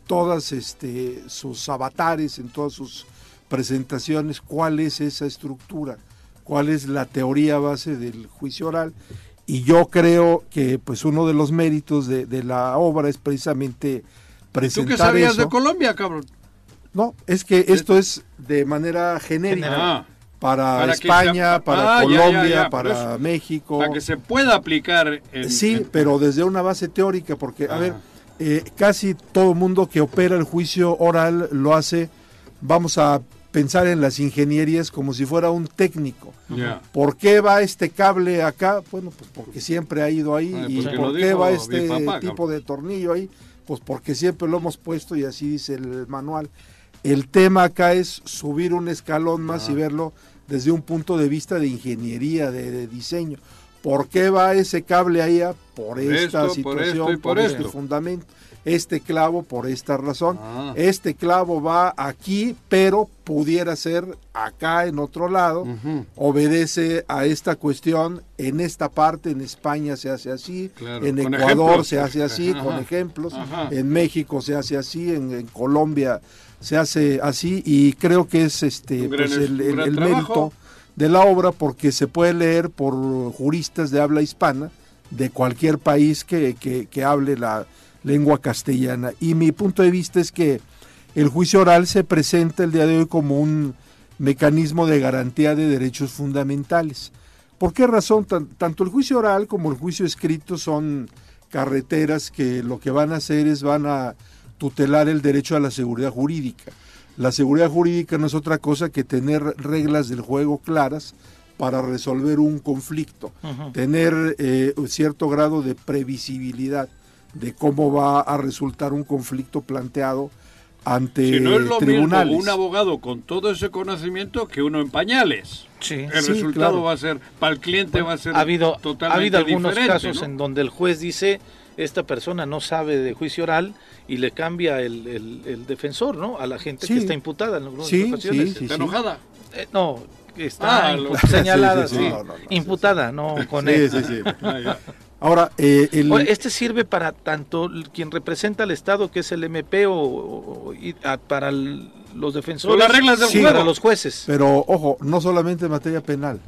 todas este, sus avatares, en todas sus presentaciones, cuál es esa estructura, cuál es la teoría base del juicio oral. Y yo creo que pues uno de los méritos de, de la obra es precisamente presentar ¿Tú qué sabías eso. de Colombia, cabrón? No, es que esto es de manera genérica. Ah, Para, España, para Ah, ya, ya, Colombia, ya, para. México. para que se pueda aplicar en... Sí, en- pero desde una base teórica, porque, a Ah. ver, eh, casi todo mundo que opera el juicio oral lo hace, vamos a pensar en las ingenierías como si fuera un técnico. ¿Por qué va este cable acá? Bueno, pues porque siempre ha ido ahí. Ay, ¿Y porque por qué va este papá, tipo cabrón. de tornillo ahí? Pues porque siempre lo hemos puesto y así dice el manual. El tema acá es subir un escalón más Ah. y verlo desde un punto de vista de ingeniería, de, de diseño. ¿Por qué va ese cable ahí? Ah, Por esta esto, por situación, esto y por, por este fundamento. Este clavo por esta razón. Ah. Este clavo va aquí, pero pudiera ser acá en otro lado. Obedece a esta cuestión. En esta parte, en España se hace así. Claro, En Ecuador ejemplos. se hace así, Ajá. con ejemplos. Ajá. En México se hace así. En, en Colombia se hace así. Y creo que es este pues, es- el, mérito de la obra porque se puede leer por juristas de habla hispana de cualquier país que, que- que hable la lengua castellana. Y mi punto de vista es que el juicio oral se presenta el día de hoy como un mecanismo de garantía de derechos fundamentales. ¿Por qué razón? Tan- tanto el juicio oral como el juicio escrito son carreteras que lo que van a hacer es van a tutelar el derecho a la seguridad jurídica. La seguridad jurídica no es otra cosa que tener reglas del juego claras para resolver un conflicto, tener eh, un cierto grado de previsibilidad de cómo va a resultar un conflicto planteado ante Si no es lo tribunales. mismo un abogado con todo ese conocimiento que uno en pañales. Sí. El Sí, resultado claro. va a ser, para el cliente va a ser ha habido, ha habido algunos casos ¿no? en donde el juez dice esta persona no sabe de juicio oral y le cambia el, el- el defensor, ¿no? A la gente Sí. que está imputada en algunas Sí, ocasiones. sí, sí, ¿Está sí. enojada? Eh, no, está Ah, impu- lo- señalada, Sí, sí, sí. sí. No, no, no, sí, imputada, no con Sí, él. sí, sí. Ah. Ahora, eh, el- Este sirve para tanto quien representa al Estado, que es el MP, o, o- y a- para el- los defensores, las reglas del Sí. para los jueces. pero ojo, no solamente en materia penal,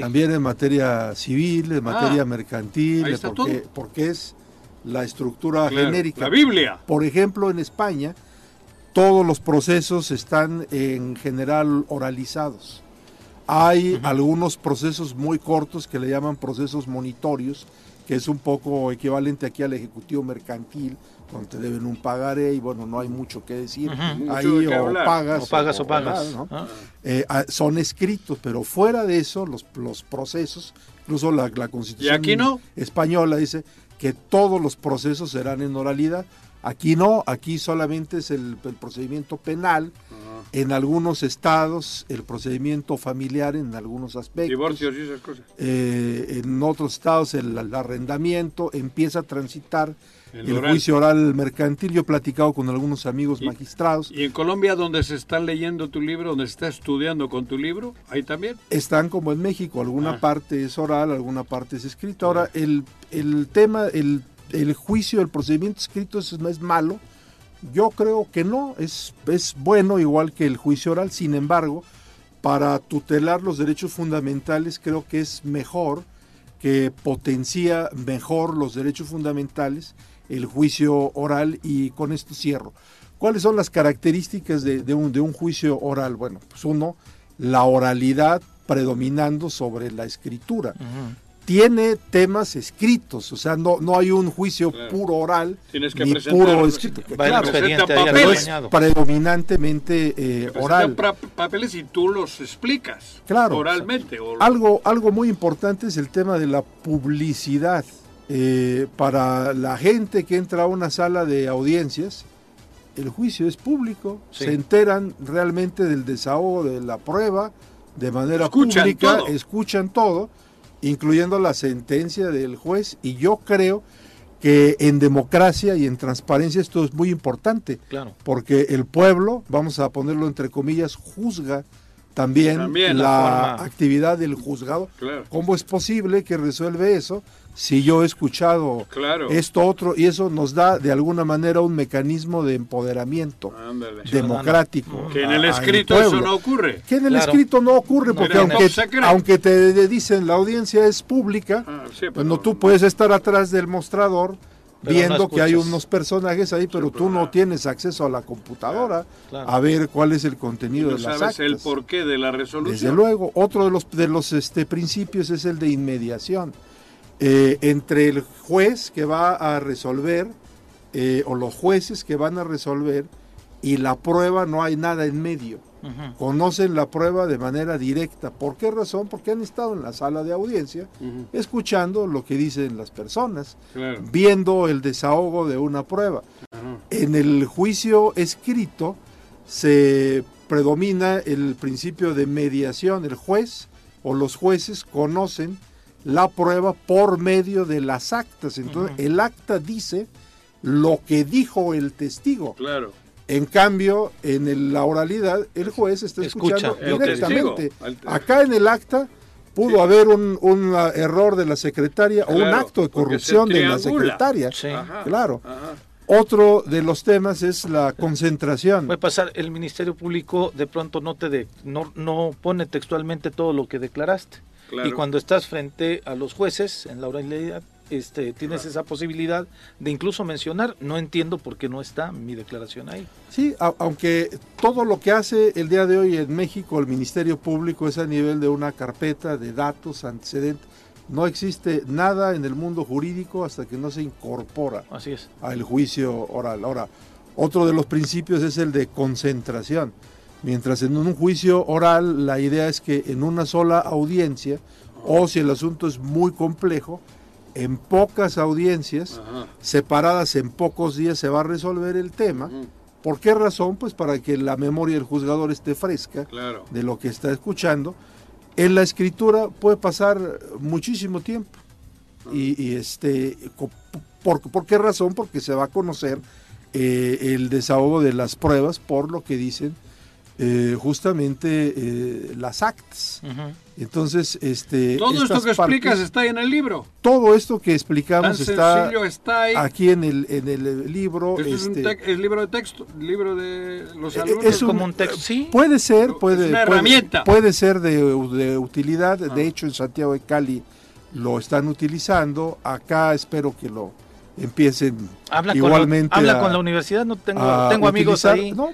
también en materia civil, en materia Ah, mercantil, ahí está porque, todo. porque es la estructura Claro, genérica. La Biblia. Por ejemplo, en España, todos los procesos están en general oralizados. Hay algunos procesos muy cortos que le llaman procesos monitorios, que es un poco equivalente aquí al ejecutivo mercantil, donde te deben un pagaré y bueno, no hay mucho que decir. Ahí o pagas O pagas o pagas. ¿no? ¿no? Eh, ah, son escritos, pero fuera de eso, los, los procesos, incluso la, la constitución ¿Y aquí no? española dice que todos los procesos serán en oralidad. Aquí no, aquí solamente es el, el procedimiento penal, en algunos estados el procedimiento familiar en algunos aspectos. Divorcios y esas cosas. Eh, en otros estados el, el arrendamiento empieza a transitar El el, oral. juicio oral mercantil. Yo he platicado con algunos amigos Y- magistrados. Y en Colombia, donde se está leyendo tu libro, donde se está estudiando con tu libro, ahí también. están como en México, alguna Ah. parte es oral, alguna parte es escrita. Ahora, el, el tema, el, el juicio, el procedimiento escrito es, es malo. Yo creo que no, es, es bueno igual que el juicio oral, sin embargo, para tutelar los derechos fundamentales creo que es mejor, que potencia mejor los derechos fundamentales el juicio oral y con esto cierro. ¿Cuáles son las características de, de un, de un juicio oral? Bueno, pues uno, la oralidad predominando sobre la escritura. Tiene temas escritos, o sea, no, no hay un juicio Claro. puro oral Tienes que ni presentar- puro escrito. Claro, papeles. predominantemente eh, oral. papeles y tú los explicas. Claro. Oralmente. o- Algo, algo muy importante es el tema de la publicidad. Eh, para la gente que entra a una sala de audiencias, el juicio es público, Sí. se enteran realmente del desahogo de la prueba de manera Escuchan pública, todo. escuchan todo, incluyendo la sentencia del juez, y yo creo que en democracia y en transparencia esto es muy importante, Claro. porque el pueblo, vamos a ponerlo entre comillas, juzga también, También la, actividad del juzgado. Claro. ¿Cómo es posible que resuelve eso si yo he escuchado Claro. esto otro? Y eso nos da de alguna manera un mecanismo de empoderamiento Ándale. democrático. Que en el escrito eso no ocurre. Que en el Claro. escrito no ocurre, porque aunque, aunque te dicen la audiencia es pública, Ah, sí, pero- bueno, tú puedes estar atrás del mostrador Pero viendo no que hay unos personajes ahí, pero tú no tienes acceso a la computadora Claro. a ver cuál es el Y contenido no de las sabes el porqué de la resolución. Desde luego, otro de los, de los este, principios es el de inmediación. Eh, entre el juez que va a resolver eh, o los jueces que van a resolver y la prueba no hay nada en medio. Conocen la prueba de manera directa. ¿Por qué razón? Porque han estado en la sala de audiencia escuchando lo que dicen las personas, Claro. viendo el desahogo de una prueba. En el juicio escrito se predomina el principio de mediación. El juez o los jueces conocen la prueba por medio de las actas. Entonces, el acta dice lo que dijo el testigo. Claro. En cambio, en el- la oralidad, el juez está Escucha escuchando directamente. testigo, Acá en el acta pudo Sí. haber un, un, uh, error de la secretaria o un acto de corrupción de la secretaria. Sí. Ajá, Claro. ajá. Otro de los temas es la concentración. Puede pasar, el Ministerio Público de pronto no te de- no, no pone textualmente todo lo que declaraste. Claro. Y cuando estás frente a los jueces en la oralidad, este, tienes esa posibilidad de incluso mencionar, no entiendo por qué no está mi declaración ahí. Sí, a- aunque todo lo que hace el día de hoy en México el Ministerio Público es a nivel de una carpeta de datos, antecedentes. No existe nada en el mundo jurídico hasta que no se incorpora Así es. al juicio oral. Ahora, otro de los principios es el de concentración. Mientras en un juicio oral la idea es que en una sola audiencia, o si el asunto es muy complejo, en pocas audiencias, Ajá. separadas en pocos días, se va a resolver el tema. ¿Por qué razón? Pues para que la memoria del juzgador esté fresca Claro. de lo que está escuchando. En la escritura puede pasar muchísimo tiempo. Y, y, este, por, ¿por qué razón? Porque se va a conocer eh, el desahogo de las pruebas por lo que dicen eh, justamente eh, las actas. Ujú. Entonces, este, Todo esto que explicas partes- está ahí en el libro. todo esto que Tan explicamos está sencillo está ahí. aquí en el, en el libro. Este es un este, tec- el libro de texto, el libro de los Eh, alumnos. es un- como un texto, sí. Puede ser, Es puede, una puede- herramienta. puede ser de, de utilidad. Ah. De hecho, en Santiago de Cali lo están utilizando. Acá espero que lo empiecen Habla, igualmente. con, habla a- con la universidad, no tengo, tengo amigos utilizar- ahí. No,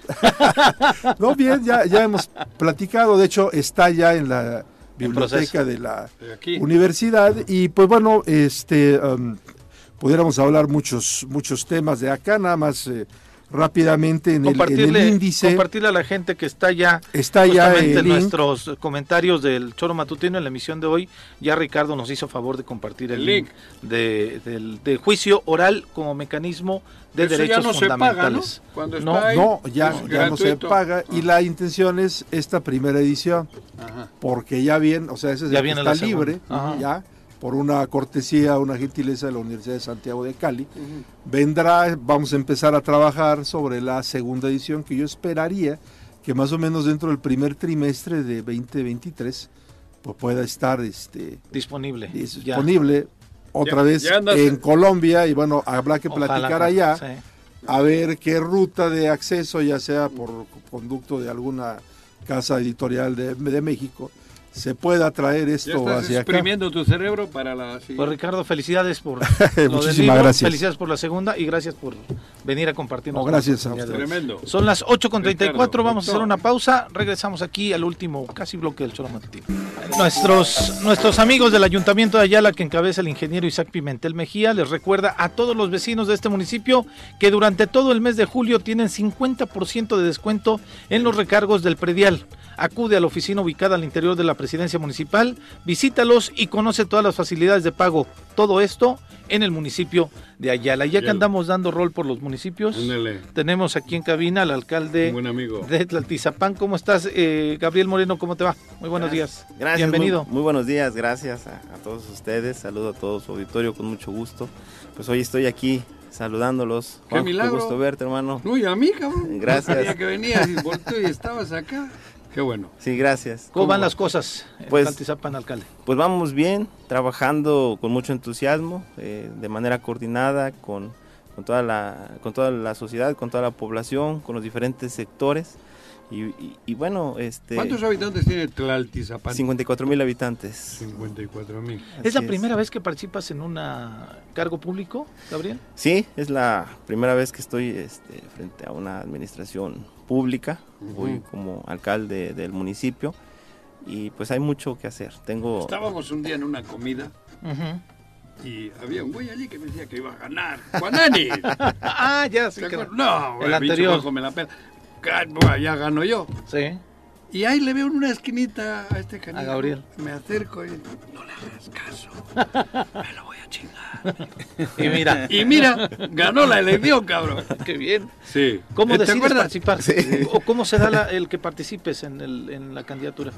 No, bien, ya, ya hemos platicado. De hecho, está ya en la biblioteca de la aquí. universidad. Y pues bueno, este um, pudiéramos hablar muchos, muchos temas de acá, nada más eh, rápidamente en el, en el compartirle, índice. compartirle a la gente que está ya Está ya el link. nuestros comentarios del Choro Matutino en la emisión de hoy. Ya Ricardo nos hizo favor de compartir el, El link, link. de, del, del juicio oral como mecanismo de Eso ya derechos no se paga, ¿no? fundamentales. Cuando No, está ahí, No, ya, ya no se paga. Y Ah. la intención es esta primera edición, Ajá. porque ya bien, o sea, ese es Ya el que está libre, Ajá. ya, por una cortesía, una gentileza de la Universidad de Santiago de Cali. Vendrá, vamos a empezar a trabajar sobre la segunda edición, que yo esperaría que más o menos dentro del primer trimestre de 2023 pues pueda estar este, Disponible. ya. disponible otra Ya- vez ya en Colombia y bueno, habrá que Ojalá platicar allá sí. a ver qué ruta de acceso, ya sea por conducto de alguna casa editorial de, de México, se pueda traer Ya esto estás hacia acá. exprimiendo tu cerebro para la Pues. Ricardo, felicidades por lo del Muchísimas libro, gracias. felicidades por la segunda y gracias por venir a compartirnos. No, gracias a hoy. Tremendo. Son las 8.34, Ricardo, vamos a hacer una pausa, regresamos aquí al último casi bloque del Choro Matutino. Nuestros, nuestros amigos del Ayuntamiento de Ayala que encabeza el ingeniero Isaac Pimentel Mejía les recuerda a todos los vecinos de este municipio que durante todo el mes de julio tienen 50% de descuento en los recargos del predial. Acude a la oficina ubicada al interior de la presidencia municipal, visítalos y conoce todas las facilidades de pago. Todo esto en el municipio de Ayala. Ya que andamos dando rol por los municipios, Ándale, tenemos aquí en cabina al alcalde un buen amigo. de Tlaltizapán. ¿Cómo estás, eh, Gabriel Moreno? ¿Cómo te va? Muy buenos días. Gracias. Bienvenido. Muy, muy buenos días, gracias a, a todos ustedes. Saludo a todo su auditorio con mucho gusto. Pues hoy estoy aquí saludándolos. ¡Qué Juanjo, milagro! gusto verte, hermano. No, y a mí, cabrón. Gracias. Sabía que venías y volteo y estabas acá. Qué bueno. Sí, gracias. ¿Cómo van las cosas en Pues- Tlaltizapán, alcalde? Pues vamos bien, trabajando con mucho entusiasmo, eh, de manera coordinada con, con, toda la, con toda la sociedad, con toda la población, con los diferentes sectores. Y, y- y bueno, este... ¿Cuántos habitantes tiene Tlaltizapán? 54 mil habitantes. 54 mil. ¿Es la primera vez que participas en un cargo público, Gabriel? Sí, es la primera vez que estoy este, frente a una administración pública. Voy Ujú. como alcalde del municipio y pues hay mucho que hacer. Tengo... Estábamos un día en una comida y había un güey allí que me decía que iba a ganar. ¡Juanani! ah, ya, sí. ¿Te que-? No, el bicho anterior. Me la pela. Ya gano yo. Sí. Y ahí le veo en una esquinita a este canijo. A Gabriel. Me acerco y no le hagas caso. Me lo voy a chingar. Y mira. Y mira, ganó la elección, cabrón. Qué bien. Sí. ¿Cómo ¿Te decides acuerdas? participar? ¿O cómo se da la- el que participes en, el, en la candidatura?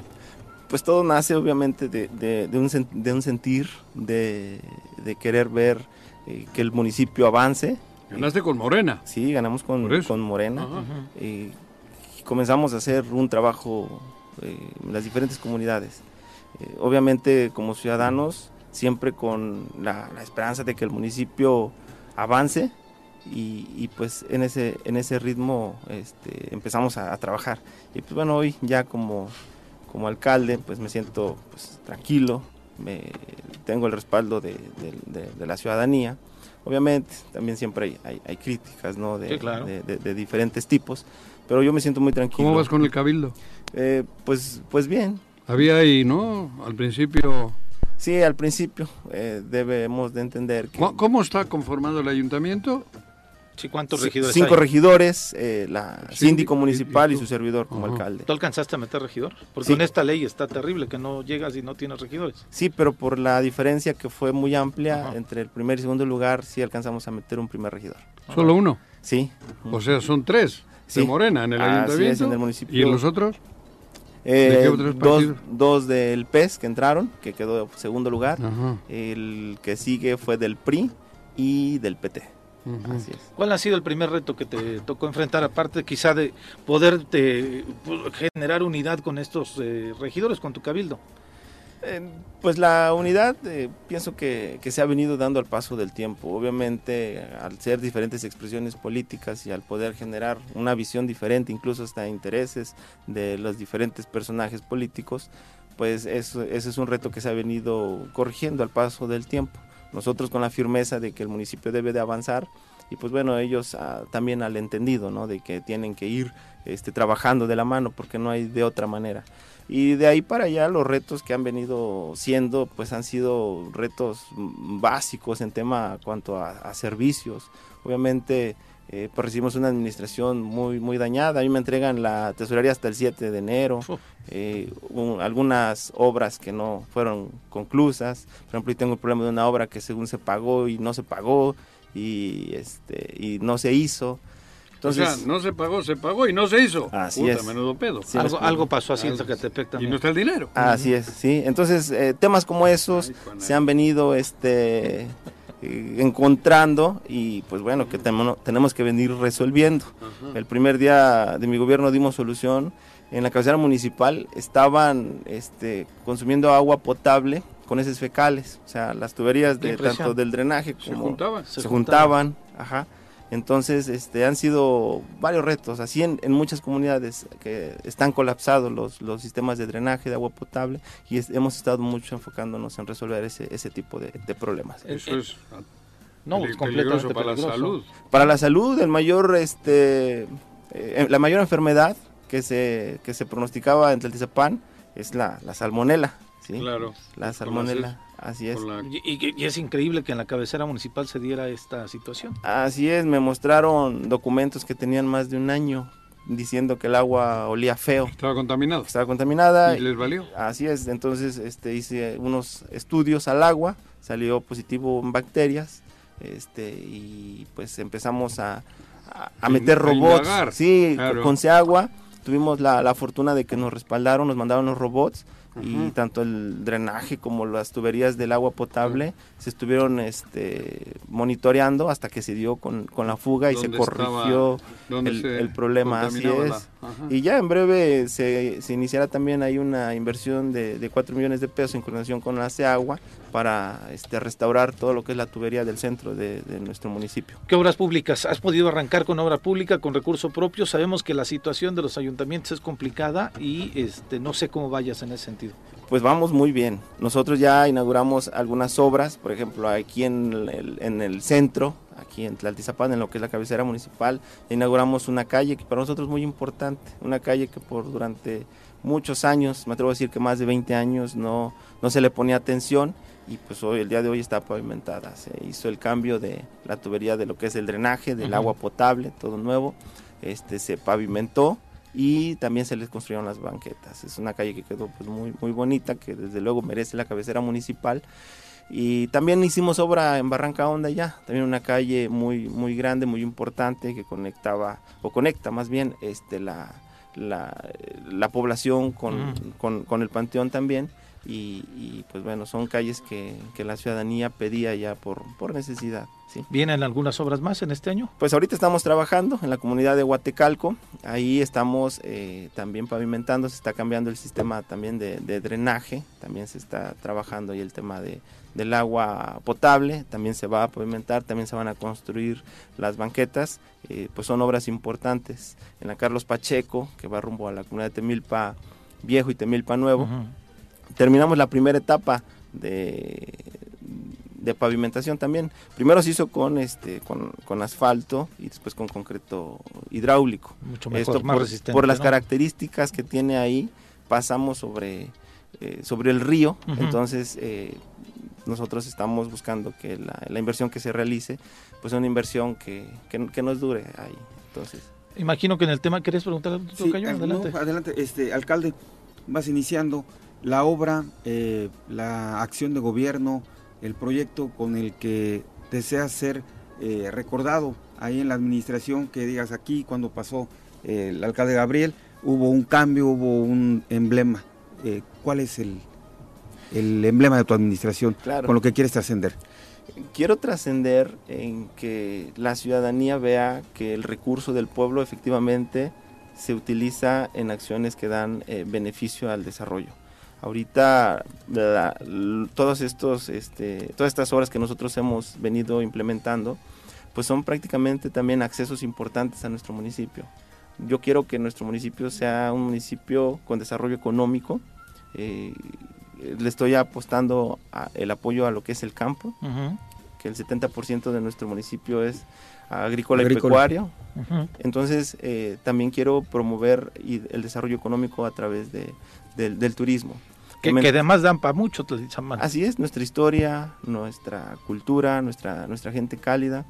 Pues todo nace obviamente de, de- de un, sen- de un sentir, de, de querer ver eh, que el municipio avance. Ganaste con Morena. Sí, ganamos con, con Morena. Ajá. Eh, y comenzamos a hacer un trabajo eh, en las diferentes comunidades. Eh, obviamente como ciudadanos, siempre con la, la esperanza de que el municipio avance y, y, pues en ese, en ese ritmo este, empezamos a, a trabajar. Y pues bueno, hoy ya como, como alcalde pues me siento pues, tranquilo, me, tengo el respaldo de, de- de- de la ciudadanía. Obviamente también siempre hay, hay- hay críticas ¿no? de, Sí, claro. de- de- de diferentes tipos, pero yo me siento muy tranquilo. ¿Cómo vas con el cabildo? Eh, pues, pues bien. Había ahí, ¿no? Al principio. Sí, al principio eh, debemos de entender que... ¿Cómo- ¿Cómo está conformado el ayuntamiento? Sí, ¿cuántos regidores Cinco hay? regidores, eh, la Síndico síndico municipal y su servidor como alcalde. ¿Tú alcanzaste a meter regidor? Porque Sí. con esta ley está terrible que no llegas y no tienes regidores. Sí, pero por la diferencia que fue muy amplia entre el primer y segundo lugar, sí alcanzamos a meter un primer regidor. Solo uno. Sí. O sea, son tres Sí. de Morena en el Así es, ayuntamiento. en el municipio. ¿Y los otros? Eh, ¿De qué otros dos, dos del PES que entraron, que quedó segundo lugar. El que sigue fue del PRI y del PT. Ujú. Así es. ¿Cuál ha sido el primer reto que te tocó enfrentar, aparte quizá de poder te- generar unidad con estos eh, regidores, con tu cabildo? Eh, pues la unidad eh, pienso que, que se ha venido dando al paso del tiempo. Obviamente, al ser diferentes expresiones políticas y al poder generar una visión diferente, incluso hasta intereses de los diferentes personajes políticos, pues eso, ese es un reto que se ha venido corrigiendo al paso del tiempo. Nosotros con la firmeza de que el municipio debe de avanzar y pues bueno, ellos ah, también al entendido, ¿no? De que tienen que ir este, trabajando de la mano porque no hay de otra manera. Y de ahí para allá los retos que han venido siendo, pues han sido retos mm, básicos en tema cuanto a, a servicios. Obviamente, eh, pues recibimos una administración muy, muy dañada. A mí me entregan la tesorería hasta el 7 de enero. eh, un- algunas obras que no fueron conclusas. Por ejemplo, yo tengo el problema de una obra que según se pagó y no se pagó y, este, y no se hizo. Entonces, o sea, no se pagó, se pagó y no se hizo. Así Puta, es. menudo pedo. Sí, algo, pasó así en Zacatepec Y también. no está el dinero. Así es, sí. Entonces, eh, temas como esos Ay, se han venido este, eh, encontrando y pues bueno, que temo- tenemos que venir resolviendo. Ajá. El primer día de mi gobierno dimos solución. En la cabecera municipal estaban este, consumiendo agua potable con heces fecales. O sea, las tuberías de tanto del drenaje Se como juntaban. se, juntaban. Ajá. Entonces, este, han sido varios retos, así en, en muchas comunidades que están colapsados los, los sistemas de drenaje de agua potable y es- hemos estado mucho enfocándonos en resolver ese, ese tipo de, de problemas. Eso es No, es completamente peligroso para la salud. Para la salud, el mayor, este, eh, la mayor enfermedad que se, que se pronosticaba en Tlaltizapán es la, la salmonela, ¿sí? Claro. La salmonela, así es. La- Y, y- y es increíble que en la cabecera municipal se diera esta situación. Así es, me mostraron documentos que tenían más de un año diciendo que el agua olía feo, Estaba contaminado. que estaba contaminada. ¿Y les valió? Así es, entonces este, hice unos estudios al agua, salió positivo en bacterias, este, y pues empezamos a, a- meter a robots, indagar, sí, claro. con Seagua, tuvimos la, la fortuna de que nos respaldaron, nos mandaron los robots, y tanto el drenaje como las tuberías del agua potable se estuvieron este, monitoreando hasta que se dio con, con la fuga y se ¿Dónde corrigió estaba- el, se el problema, así es. Y ya en breve se, se iniciará también ahí una inversión de, de 4 millones de pesos en coordinación con la CEAGUA para este, restaurar todo lo que es la tubería del centro de, de nuestro municipio. ¿Qué obras públicas? ¿Has podido arrancar con obra pública, con recurso propio? Sabemos que la situación de los ayuntamientos es complicada y este, no sé cómo vayas en ese sentido. Pues vamos muy bien. Nosotros ya inauguramos algunas obras, por ejemplo, aquí en el, en el centro, aquí en Tlaltizapán, en lo que es la cabecera municipal, inauguramos una calle que para nosotros es muy importante, una calle que por durante muchos años, me atrevo a decir que más de 20 años, no, no se le ponía atención y pues hoy, el día de hoy está pavimentada. Se hizo el cambio de la tubería de lo que es el drenaje, del Ujú. agua potable, todo nuevo, este, se pavimentó y también se les construyeron las banquetas. Es una calle que quedó pues muy, muy bonita, que desde luego merece la cabecera municipal. Y también hicimos obra en Barranca Honda ya, también una calle muy, muy grande, muy importante que conectaba, o conecta más bien este, la, la, la población con, Mm. con, con el panteón también. Y, y, pues bueno, son calles que, que la ciudadanía pedía ya por, por necesidad. ¿sí? ¿Vienen algunas obras más en este año? Pues ahorita estamos trabajando en la comunidad de Huatecalco, ahí estamos eh, también pavimentando, se está cambiando el sistema también de, de drenaje, también se está trabajando ahí el tema de, del agua potable, también se va a pavimentar, también se van a construir las banquetas, eh, pues son obras importantes. En la Carlos Pacheco, que va rumbo a la comunidad de Temilpa Viejo y Temilpa Nuevo. Terminamos la primera etapa de, de pavimentación también. Primero se hizo con este con, con asfalto y después con concreto hidráulico. Mucho mejor, Esto más por, resistente. por las ¿no? características que tiene ahí, pasamos sobre, eh, sobre el río, entonces eh, nosotros estamos buscando que la, la inversión que se realice, pues sea una inversión que, que, que nos dure ahí. Entonces, Imagino que en el tema querés preguntar algo, Sí, al- no, Adelante. adelante, este alcalde, vas iniciando la obra, eh, la acción de gobierno, el proyecto con el que deseas ser eh, recordado ahí en la administración, que digas aquí cuando pasó eh, el alcalde Gabriel, hubo un cambio, hubo un emblema. ¿Cuál es el, el emblema de tu administración Claro. con lo que quieres trascender? quiero trascender en que la ciudadanía vea que el recurso del pueblo efectivamente se utiliza en acciones que dan beneficio al desarrollo. Ahorita la- todos estos, este, todas estas obras que nosotros hemos venido implementando, pues son prácticamente también accesos importantes a nuestro municipio. Yo quiero que nuestro municipio sea un municipio con desarrollo económico. eh, le estoy apostando a- el apoyo a lo que es el campo, que el 70% de nuestro municipio es agrícola, y pecuario. Entonces, eh, también quiero promover el desarrollo económico a través de, del- del turismo. Que, además dan para mucho, Tlaltizapán. Así es, nuestra historia, nuestra cultura, nuestra, nuestra gente cálida.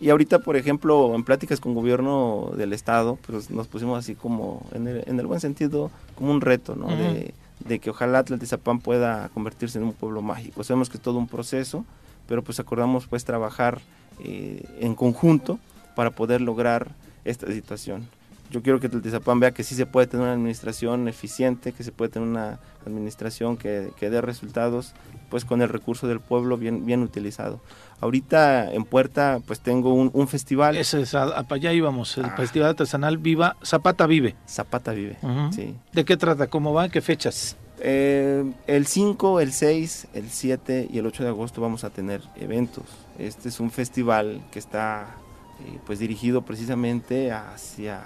Y ahorita, por ejemplo, en pláticas con gobierno del estado, pues nos pusimos así como, en el, en el buen sentido, como un reto, ¿no? De, de que ojalá Tlaltizapán pueda convertirse en un pueblo mágico. Sabemos que es todo un proceso, pero pues acordamos pues trabajar eh, en conjunto para poder lograr esta situación. Yo quiero que Tlaltizapán vea que sí se puede tener una administración eficiente, que se puede tener una administración que, que dé resultados pues con el recurso del pueblo bien, bien utilizado. Ahorita en Puerta pues tengo un, un festival, Ese es a- para allá íbamos, el Ah. Festival Artesanal Viva, Zapata Vive. Zapata Vive. Sí. ¿De qué trata? ¿Cómo va? ¿Qué fechas? Eh, el 5, el 6, el 7 y el 8 de agosto vamos a tener eventos. Este es un festival que está eh, pues dirigido precisamente hacia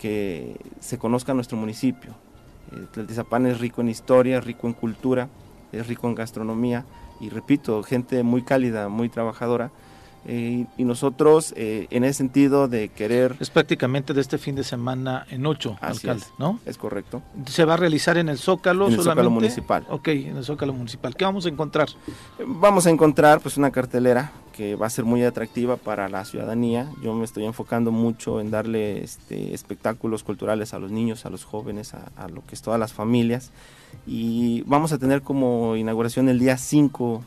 que se conozca nuestro municipio. Eh, Tlaltizapán es rico en historia, rico en cultura, es rico en gastronomía y repito, gente muy cálida, muy trabajadora. Eh, y nosotros eh, en ese sentido de querer... Es prácticamente de este fin de semana en ocho, alcalde, es. ¿no? Es correcto. ¿Se va a realizar en el Zócalo En el Zócalo solamente? municipal. Ok, en el Zócalo Municipal. ¿Qué vamos a encontrar? Vamos a encontrar pues una cartelera que va a ser muy atractiva para la ciudadanía. Yo me estoy enfocando mucho en darle este, espectáculos culturales a los niños, a los jóvenes, a, a lo que es todas las familias. Y vamos a tener como inauguración el día 5,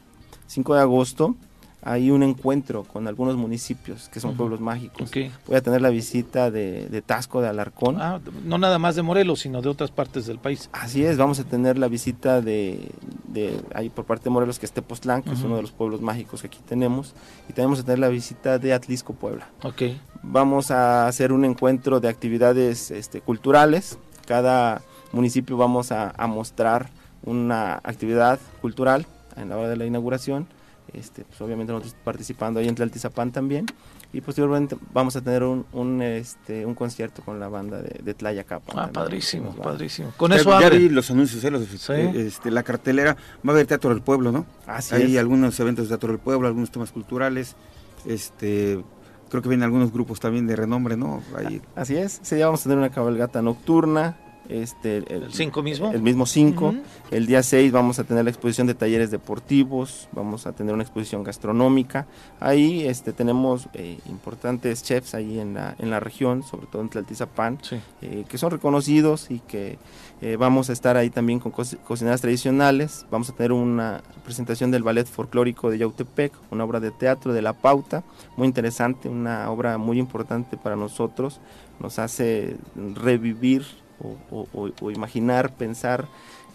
5 de agosto. Hay un encuentro con algunos municipios que son pueblos mágicos. Ok. Voy a tener la visita de, de Tasco de Alarcón. Ah, no nada más de Morelos, sino de otras partes del país. Así es, vamos a tener la visita de, de ahí por parte de Morelos, que es Tepoztlán, que es uno de los pueblos mágicos que aquí tenemos, y también vamos a tener la visita de Atlisco, Puebla. Ok. Vamos a hacer un encuentro de actividades este, culturales, cada municipio vamos a, a mostrar una actividad cultural, en la hora de la inauguración. Este, pues obviamente nosotros participando ahí en Tlaltizapán también y posteriormente vamos a tener un, un, este, un concierto con la banda de, de Tlayacapan. Ah, también, padrísimo, padrísimo. Con Ya- eso ya abre. vi los anuncios, eh, los- Sí. eh, este, la cartelera, va a haber Teatro del Pueblo, ¿no? Así Hay es. algunos eventos de Teatro del Pueblo, algunos temas culturales, este, creo que vienen algunos grupos también de renombre, ¿no? Ahí, Así es, ese día vamos a tener una cabalgata nocturna. Este, el, ¿El 5 mismo? el mismo 5. Ujú. El día 6 vamos a tener la exposición de talleres deportivos, vamos a tener una exposición gastronómica. Ahí este, tenemos eh, importantes chefs ahí en la, en la región, sobre todo en Tlaltizapán, Sí. eh, que son reconocidos y que eh, vamos a estar ahí también con co- cocineras tradicionales. Vamos a tener una presentación del ballet folclórico de Yautepec, una obra de teatro de La Pauta, muy interesante, una obra muy importante para nosotros. Nos hace revivir o, o- o- o imaginar, pensar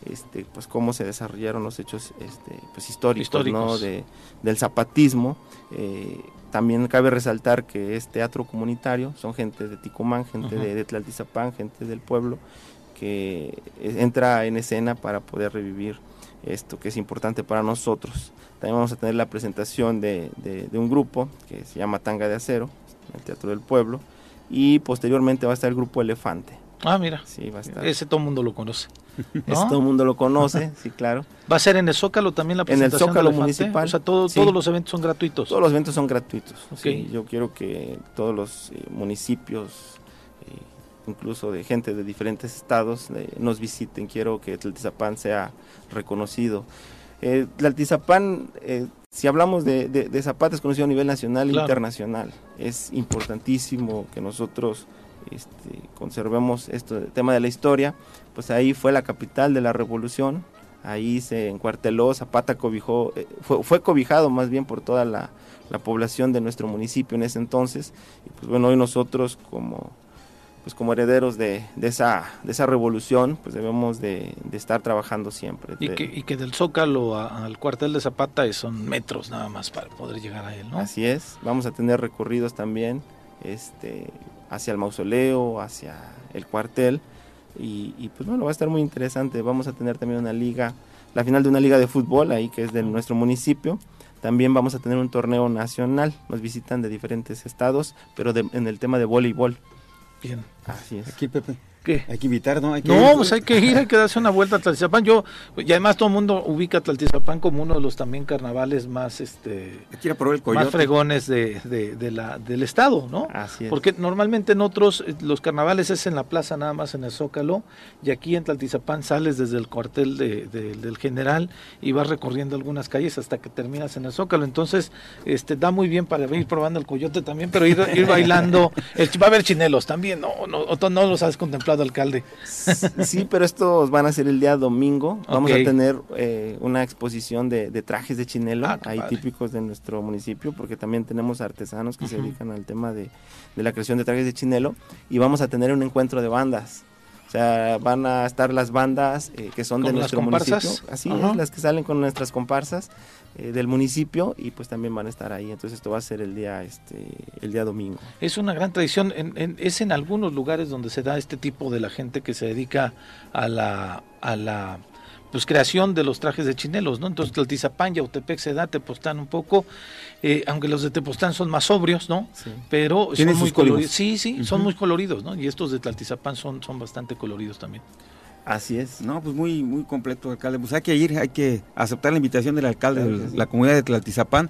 este, pues cómo se desarrollaron los hechos este, pues históricos, Históricos. ¿no? de, del zapatismo. Eh, también cabe resaltar que es teatro comunitario, son gente de Ticumán, gente de, de Tlaltizapán, gente del pueblo, que entra en escena para poder revivir esto que es importante para nosotros. También vamos a tener la presentación de, de- de un grupo que se llama Tanga de Acero, en el Teatro del Pueblo, y posteriormente va a estar el grupo Elefante. Ah, mira. Sí, va a estar. Ese todo el mundo lo conoce. Ese todo el mundo lo conoce, sí, claro. ¿Va a ser en el Zócalo también la En el presentación? Zócalo? Municipal. O sea, todo- Sí. todos los eventos son gratuitos. Todos los eventos son gratuitos. sí. Ok. yo quiero que todos los eh, municipios, eh, incluso de gente de diferentes estados, eh, nos visiten. Quiero que Tlaltizapán sea reconocido. Tlaltizapán, eh, si hablamos de, de, de Zapata, es conocido a nivel nacional e Claro. internacional. Es importantísimo que nosotros este, conservemos esto, el tema de la historia. Pues ahí fue la capital de la revolución. Ahí se encuarteló, Zapata cobijó, eh, fue, fue cobijado más bien por toda la, la población de nuestro municipio en ese entonces. Y pues bueno, hoy nosotros como, pues como herederos de, de esa, de esa revolución, pues debemos de, de estar trabajando siempre. Y de- que, y que del Zócalo a- al cuartel de Zapata son metros nada más para poder llegar a él, ¿no? Así es, vamos a tener recorridos también este, hacia el mausoleo, hacia el cuartel. Y, y, pues bueno, va a estar muy interesante. Vamos a tener también una liga, la final de una liga de fútbol ahí que es de nuestro municipio. También vamos a tener un torneo nacional. Nos visitan de diferentes estados, pero de- en el tema de voleibol. Bien. Así es. aquí, Pepe. Hay que invitar, ¿no? Hay que No, ir. pues hay que ir, hay que darse una vuelta a Tlaltizapán. Yo, y además todo el mundo ubica a Tlaltizapán como uno de los también carnavales más, este, Hay el más fregones de, de- de la, del estado, ¿no? Así es. Porque normalmente en otros, eh, los carnavales es en la plaza nada más en el Zócalo, y aquí en Tlaltizapán sales desde el cuartel de- de- del general y vas recorriendo algunas calles hasta que terminas en el Zócalo. Entonces, este da muy bien para ir probando el coyote también, pero ir, ir bailando. El- va a haber chinelos también, no, no, no los has contemplado, alcalde. Sí, pero estos van a ser el día domingo. Vamos a tener eh, una exposición de, de trajes de chinelo, Ah, ahí padre. típicos de nuestro municipio, porque también tenemos artesanos que se dedican al tema de, de la creación de trajes de chinelo. Y vamos a tener un encuentro de bandas. O sea, van a estar las bandas eh, que son de ¿Como las nuestro municipio. Así es, las que salen con nuestras comparsas eh, del municipio y pues también van a estar ahí. Entonces esto va a ser el día, este, el día domingo. Es una gran tradición, en- en- es en algunos lugares donde se da este tipo de la gente que se dedica a la, a la pues, creación de los trajes de chinelos, ¿no? Entonces Tlaltizapán, Yautepec se da, Tepoztlán un poco, eh, aunque los de Tepoztlán son más sobrios, ¿no? Sí. Pero son muy coloridos. Sí, sí, son muy coloridos, ¿no? Y estos de Tlaltizapán son, son bastante coloridos también. Así es. No, pues muy, muy completo, alcalde. Pues hay que ir, hay que aceptar la invitación del alcalde Claro de sí. la comunidad de Tlaltizapán.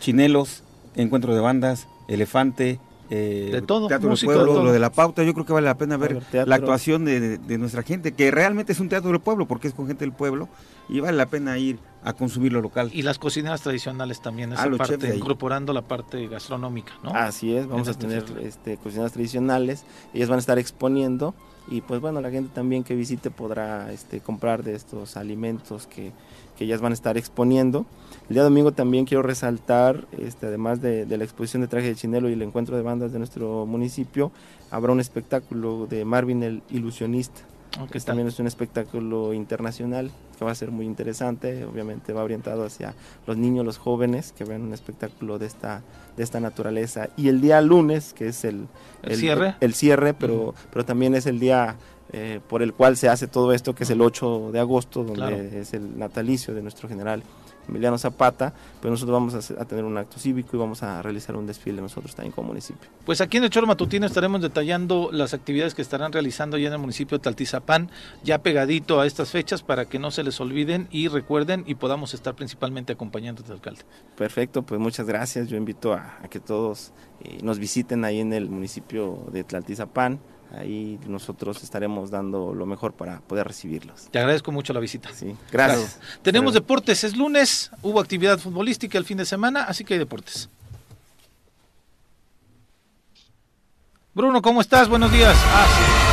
Chinelos, encuentro de bandas, elefante, eh, De todo, teatro música, del de pueblo, todo. lo de la pauta. Yo creo que vale la pena ver la actuación de, de- de nuestra gente, que realmente es un teatro del pueblo, porque es con gente del pueblo, y vale la pena ir a consumir lo local. Y las cocineras tradicionales también, esa Ah, los parte, de incorporando la parte gastronómica, ¿no? Así es, vamos En a tener este, cocinas tradicionales, ellas van a estar exponiendo y pues bueno, la gente también que visite podrá este, comprar de estos alimentos que, que ellas van a estar exponiendo. El día domingo también quiero resaltar, este, además de, de la exposición de traje de chinelo y el encuentro de bandas de nuestro municipio, habrá un espectáculo de Marvin el ilusionista. Oh, ¿qué que también es un espectáculo internacional que va a ser muy interesante, obviamente va orientado hacia los niños, los jóvenes que ven un espectáculo de esta de esta naturaleza y el día lunes que es el ¿El cierre? el, cierre, pero pero también es el día eh, por el cual se hace todo esto que es el 8 de agosto donde Claro. es el natalicio de nuestro general Emiliano Zapata, pero nosotros vamos a, hacer- a tener un acto cívico y vamos a realizar un desfile nosotros también como municipio. Pues aquí en el Choro Matutino estaremos detallando las actividades que estarán realizando ya en el municipio de Taltizapán, ya pegadito a estas fechas para que no se les olviden y recuerden y podamos estar principalmente acompañando al alcalde. Perfecto, pues muchas gracias. Yo invito a, a que todos eh, nos visiten ahí en el municipio de Tlaltizapán. Ahí nosotros estaremos dando lo mejor para poder recibirlos. Te agradezco mucho la visita. Sí, gracias. Tenemos Pero- deportes, es lunes, hubo actividad futbolística el fin de semana, así que hay deportes. Bruno, ¿cómo estás? Buenos días. Ah, sí.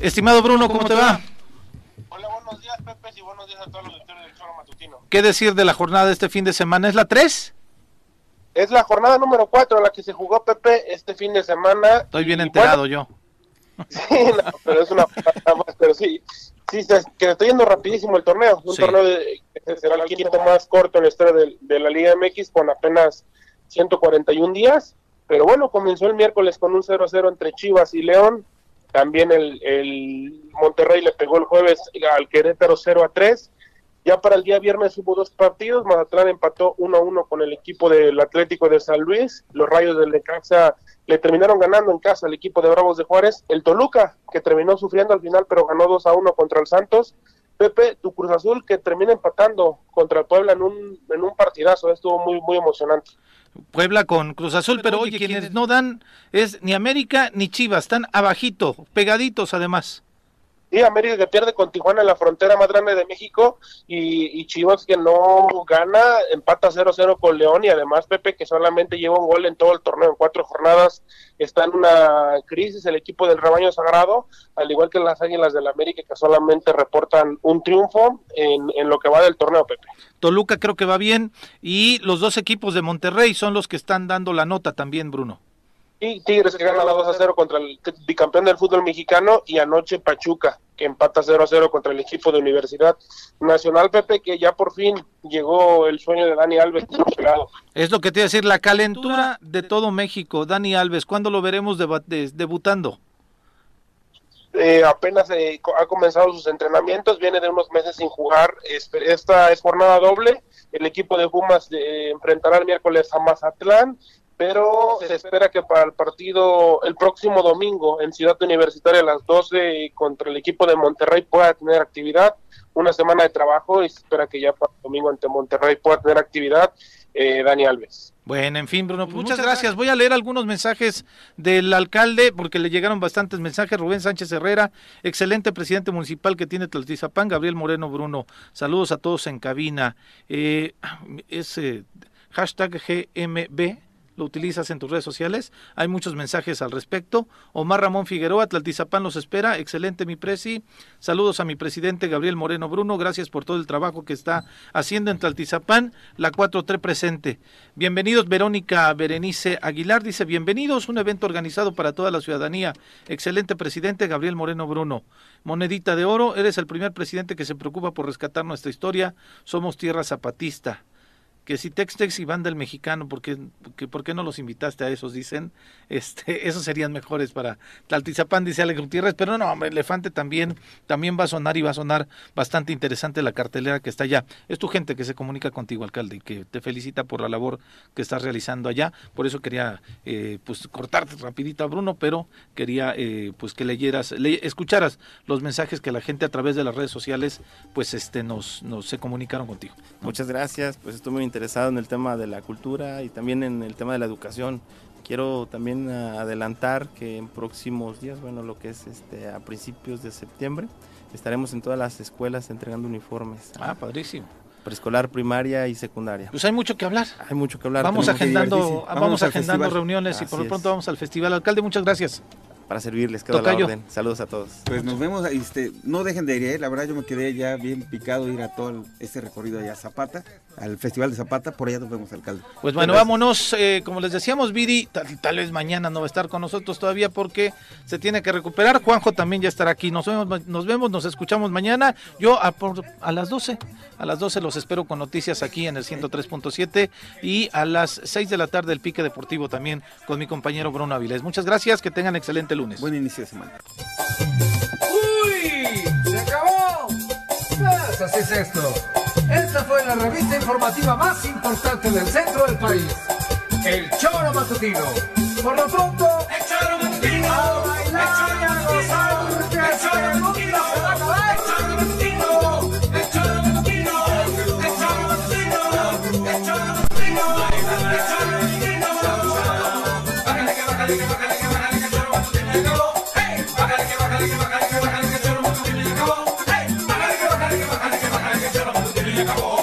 Estimado Bruno, ¿cómo te va? Buenos días, Pepe, y buenos días a todos los lectores del Choro Matutino. ¿Qué decir de la jornada de este fin de semana? ¿Es la 3? Es la jornada número 4 la que se jugó Pepe este fin de semana. Estoy bien enterado yo. Sí, no, pero es una más, pero sí, sí, se- que está yendo rapidísimo el torneo, un Sí. torneo de- que será el quinto más corto en la historia de, de la Liga MX con apenas 141 días, pero bueno, comenzó el miércoles con un 0-0 entre Chivas y León, también el, el Monterrey le pegó el jueves al Querétaro 0-3, ya para el día viernes hubo dos partidos, Mazatlán empató 1-1 con el equipo del Atlético de San Luis, los Rayos del Necaxa le terminaron ganando en casa al equipo de Bravos de Juárez, el Toluca, que terminó sufriendo al final, pero ganó 2 a 1 contra el Santos. Pepe, tu Cruz Azul, que termina empatando contra el Puebla en un, en un partidazo, estuvo muy, muy emocionante. Puebla con Cruz Azul, pero oye, quienes no dan es ni América ni Chivas, están abajito, pegaditos además. Sí, América que pierde con Tijuana en la frontera más grande de México y, Chivas que no gana, empata 0-0 con León y además Pepe que solamente lleva un gol en todo el torneo en cuatro jornadas, está en una crisis el equipo del rebaño sagrado, al igual que las Águilas del América que solamente reportan un triunfo en lo que va del torneo, Pepe. Toluca creo que va bien y los dos equipos de Monterrey son los que están dando la nota también, Bruno. Y Tigres que gana la 2 a 0 contra el bicampeón del fútbol mexicano y anoche Pachuca que empata 0 a 0 contra el equipo de Universidad Nacional Pepe que ya por fin llegó el sueño de Dani Alves. Es lo que te iba a decir, la calentura de todo México, Dani Alves, ¿cuándo lo veremos debutando? Eh, apenas eh, co- ha comenzado sus entrenamientos, viene de unos meses sin jugar. Esta es jornada doble. El equipo de Pumas eh, enfrentará el miércoles a Mazatlán, pero se espera que para el partido el próximo domingo en Ciudad Universitaria a las 12 contra el equipo de Monterrey pueda tener actividad. Una semana de trabajo y se espera que ya para el domingo ante Monterrey pueda tener actividad eh, Dani Alves. Bueno, en fin, Bruno, pues muchas gracias. Voy a leer algunos mensajes del alcalde, porque le llegaron bastantes mensajes. Rubén Sánchez Herrera, excelente presidente municipal que tiene Tlaltizapán. Gabriel Moreno Bruno, saludos a todos en cabina. Eh, es eh, hashtag GMB, lo utilizas en tus redes sociales. Hay muchos mensajes al respecto. Omar Ramón Figueroa, Tlaltizapán los espera. Excelente, mi presi. Saludos a mi presidente Gabriel Moreno Bruno. Gracias por todo el trabajo que está haciendo en Tlaltizapán. La 4-3 presente. Bienvenidos, Verónica Berenice Aguilar. Dice, bienvenidos, un evento organizado para toda la ciudadanía. Excelente presidente Gabriel Moreno Bruno. Monedita de oro, eres el primer presidente que se preocupa por rescatar nuestra historia. Somos tierra zapatista que si Tex-Tex y Banda el Mexicano, ¿por qué, que, ¿por qué no los invitaste a esos? Dicen, este, esos serían mejores para Tlaltizapán, dice Alex Gutiérrez, pero no, hombre, Elefante también, también va a sonar y va a sonar bastante interesante la cartelera que está allá. Es tu gente que se comunica contigo, alcalde, y que te felicita por la labor que estás realizando allá. Por eso quería, eh, pues, cortarte rapidito a Bruno, pero quería, eh, pues, que leyeras, le, escucharas los mensajes que la gente a través de las redes sociales, pues, este, nos, nos se comunicaron contigo. Muchas gracias, pues estoy muy interesado en el tema de la cultura y también en el tema de la educación. Quiero también ah, adelantar que en próximos días, bueno, lo que es este a principios de septiembre, estaremos en todas las escuelas entregando uniformes. Ah, padrísimo. Preescolar, primaria y secundaria. Pues hay mucho que hablar. Hay mucho que hablar. Vamos Tenemos agendando, vamos, agendando reuniones y por lo pronto es. vamos al festival. Alcalde, muchas gracias. Para servirles, quedo a la Tocayo. orden. Saludos a todos. Pues nos vemos, este, no dejen de ir, ¿eh? la verdad yo me quedé ya bien picado ir a todo el- este recorrido allá a Zapata, al Festival de Zapata, por allá nos vemos, alcalde. Pues bueno, Gracias. vámonos. eh, como les decíamos, Viri, tal, tal vez mañana no va a estar con nosotros todavía porque se tiene que recuperar. Juanjo también ya estará aquí. Nos vemos, nos, vemos, nos escuchamos mañana. Yo a, por- a las 12, a las 12 los espero con noticias aquí en el 103.7 y a las 6 de la tarde el pique deportivo también con mi compañero Bruno Avilés. Muchas gracias, que tengan excelente Buen inicio de semana. ¡Uy! ¡Se acabó! Pues así es esto. Esta fue la revista informativa más importante del centro del país. El Choro Matutino. Por lo pronto... ¡El Choro Matutino! ¡A bailar! acabó.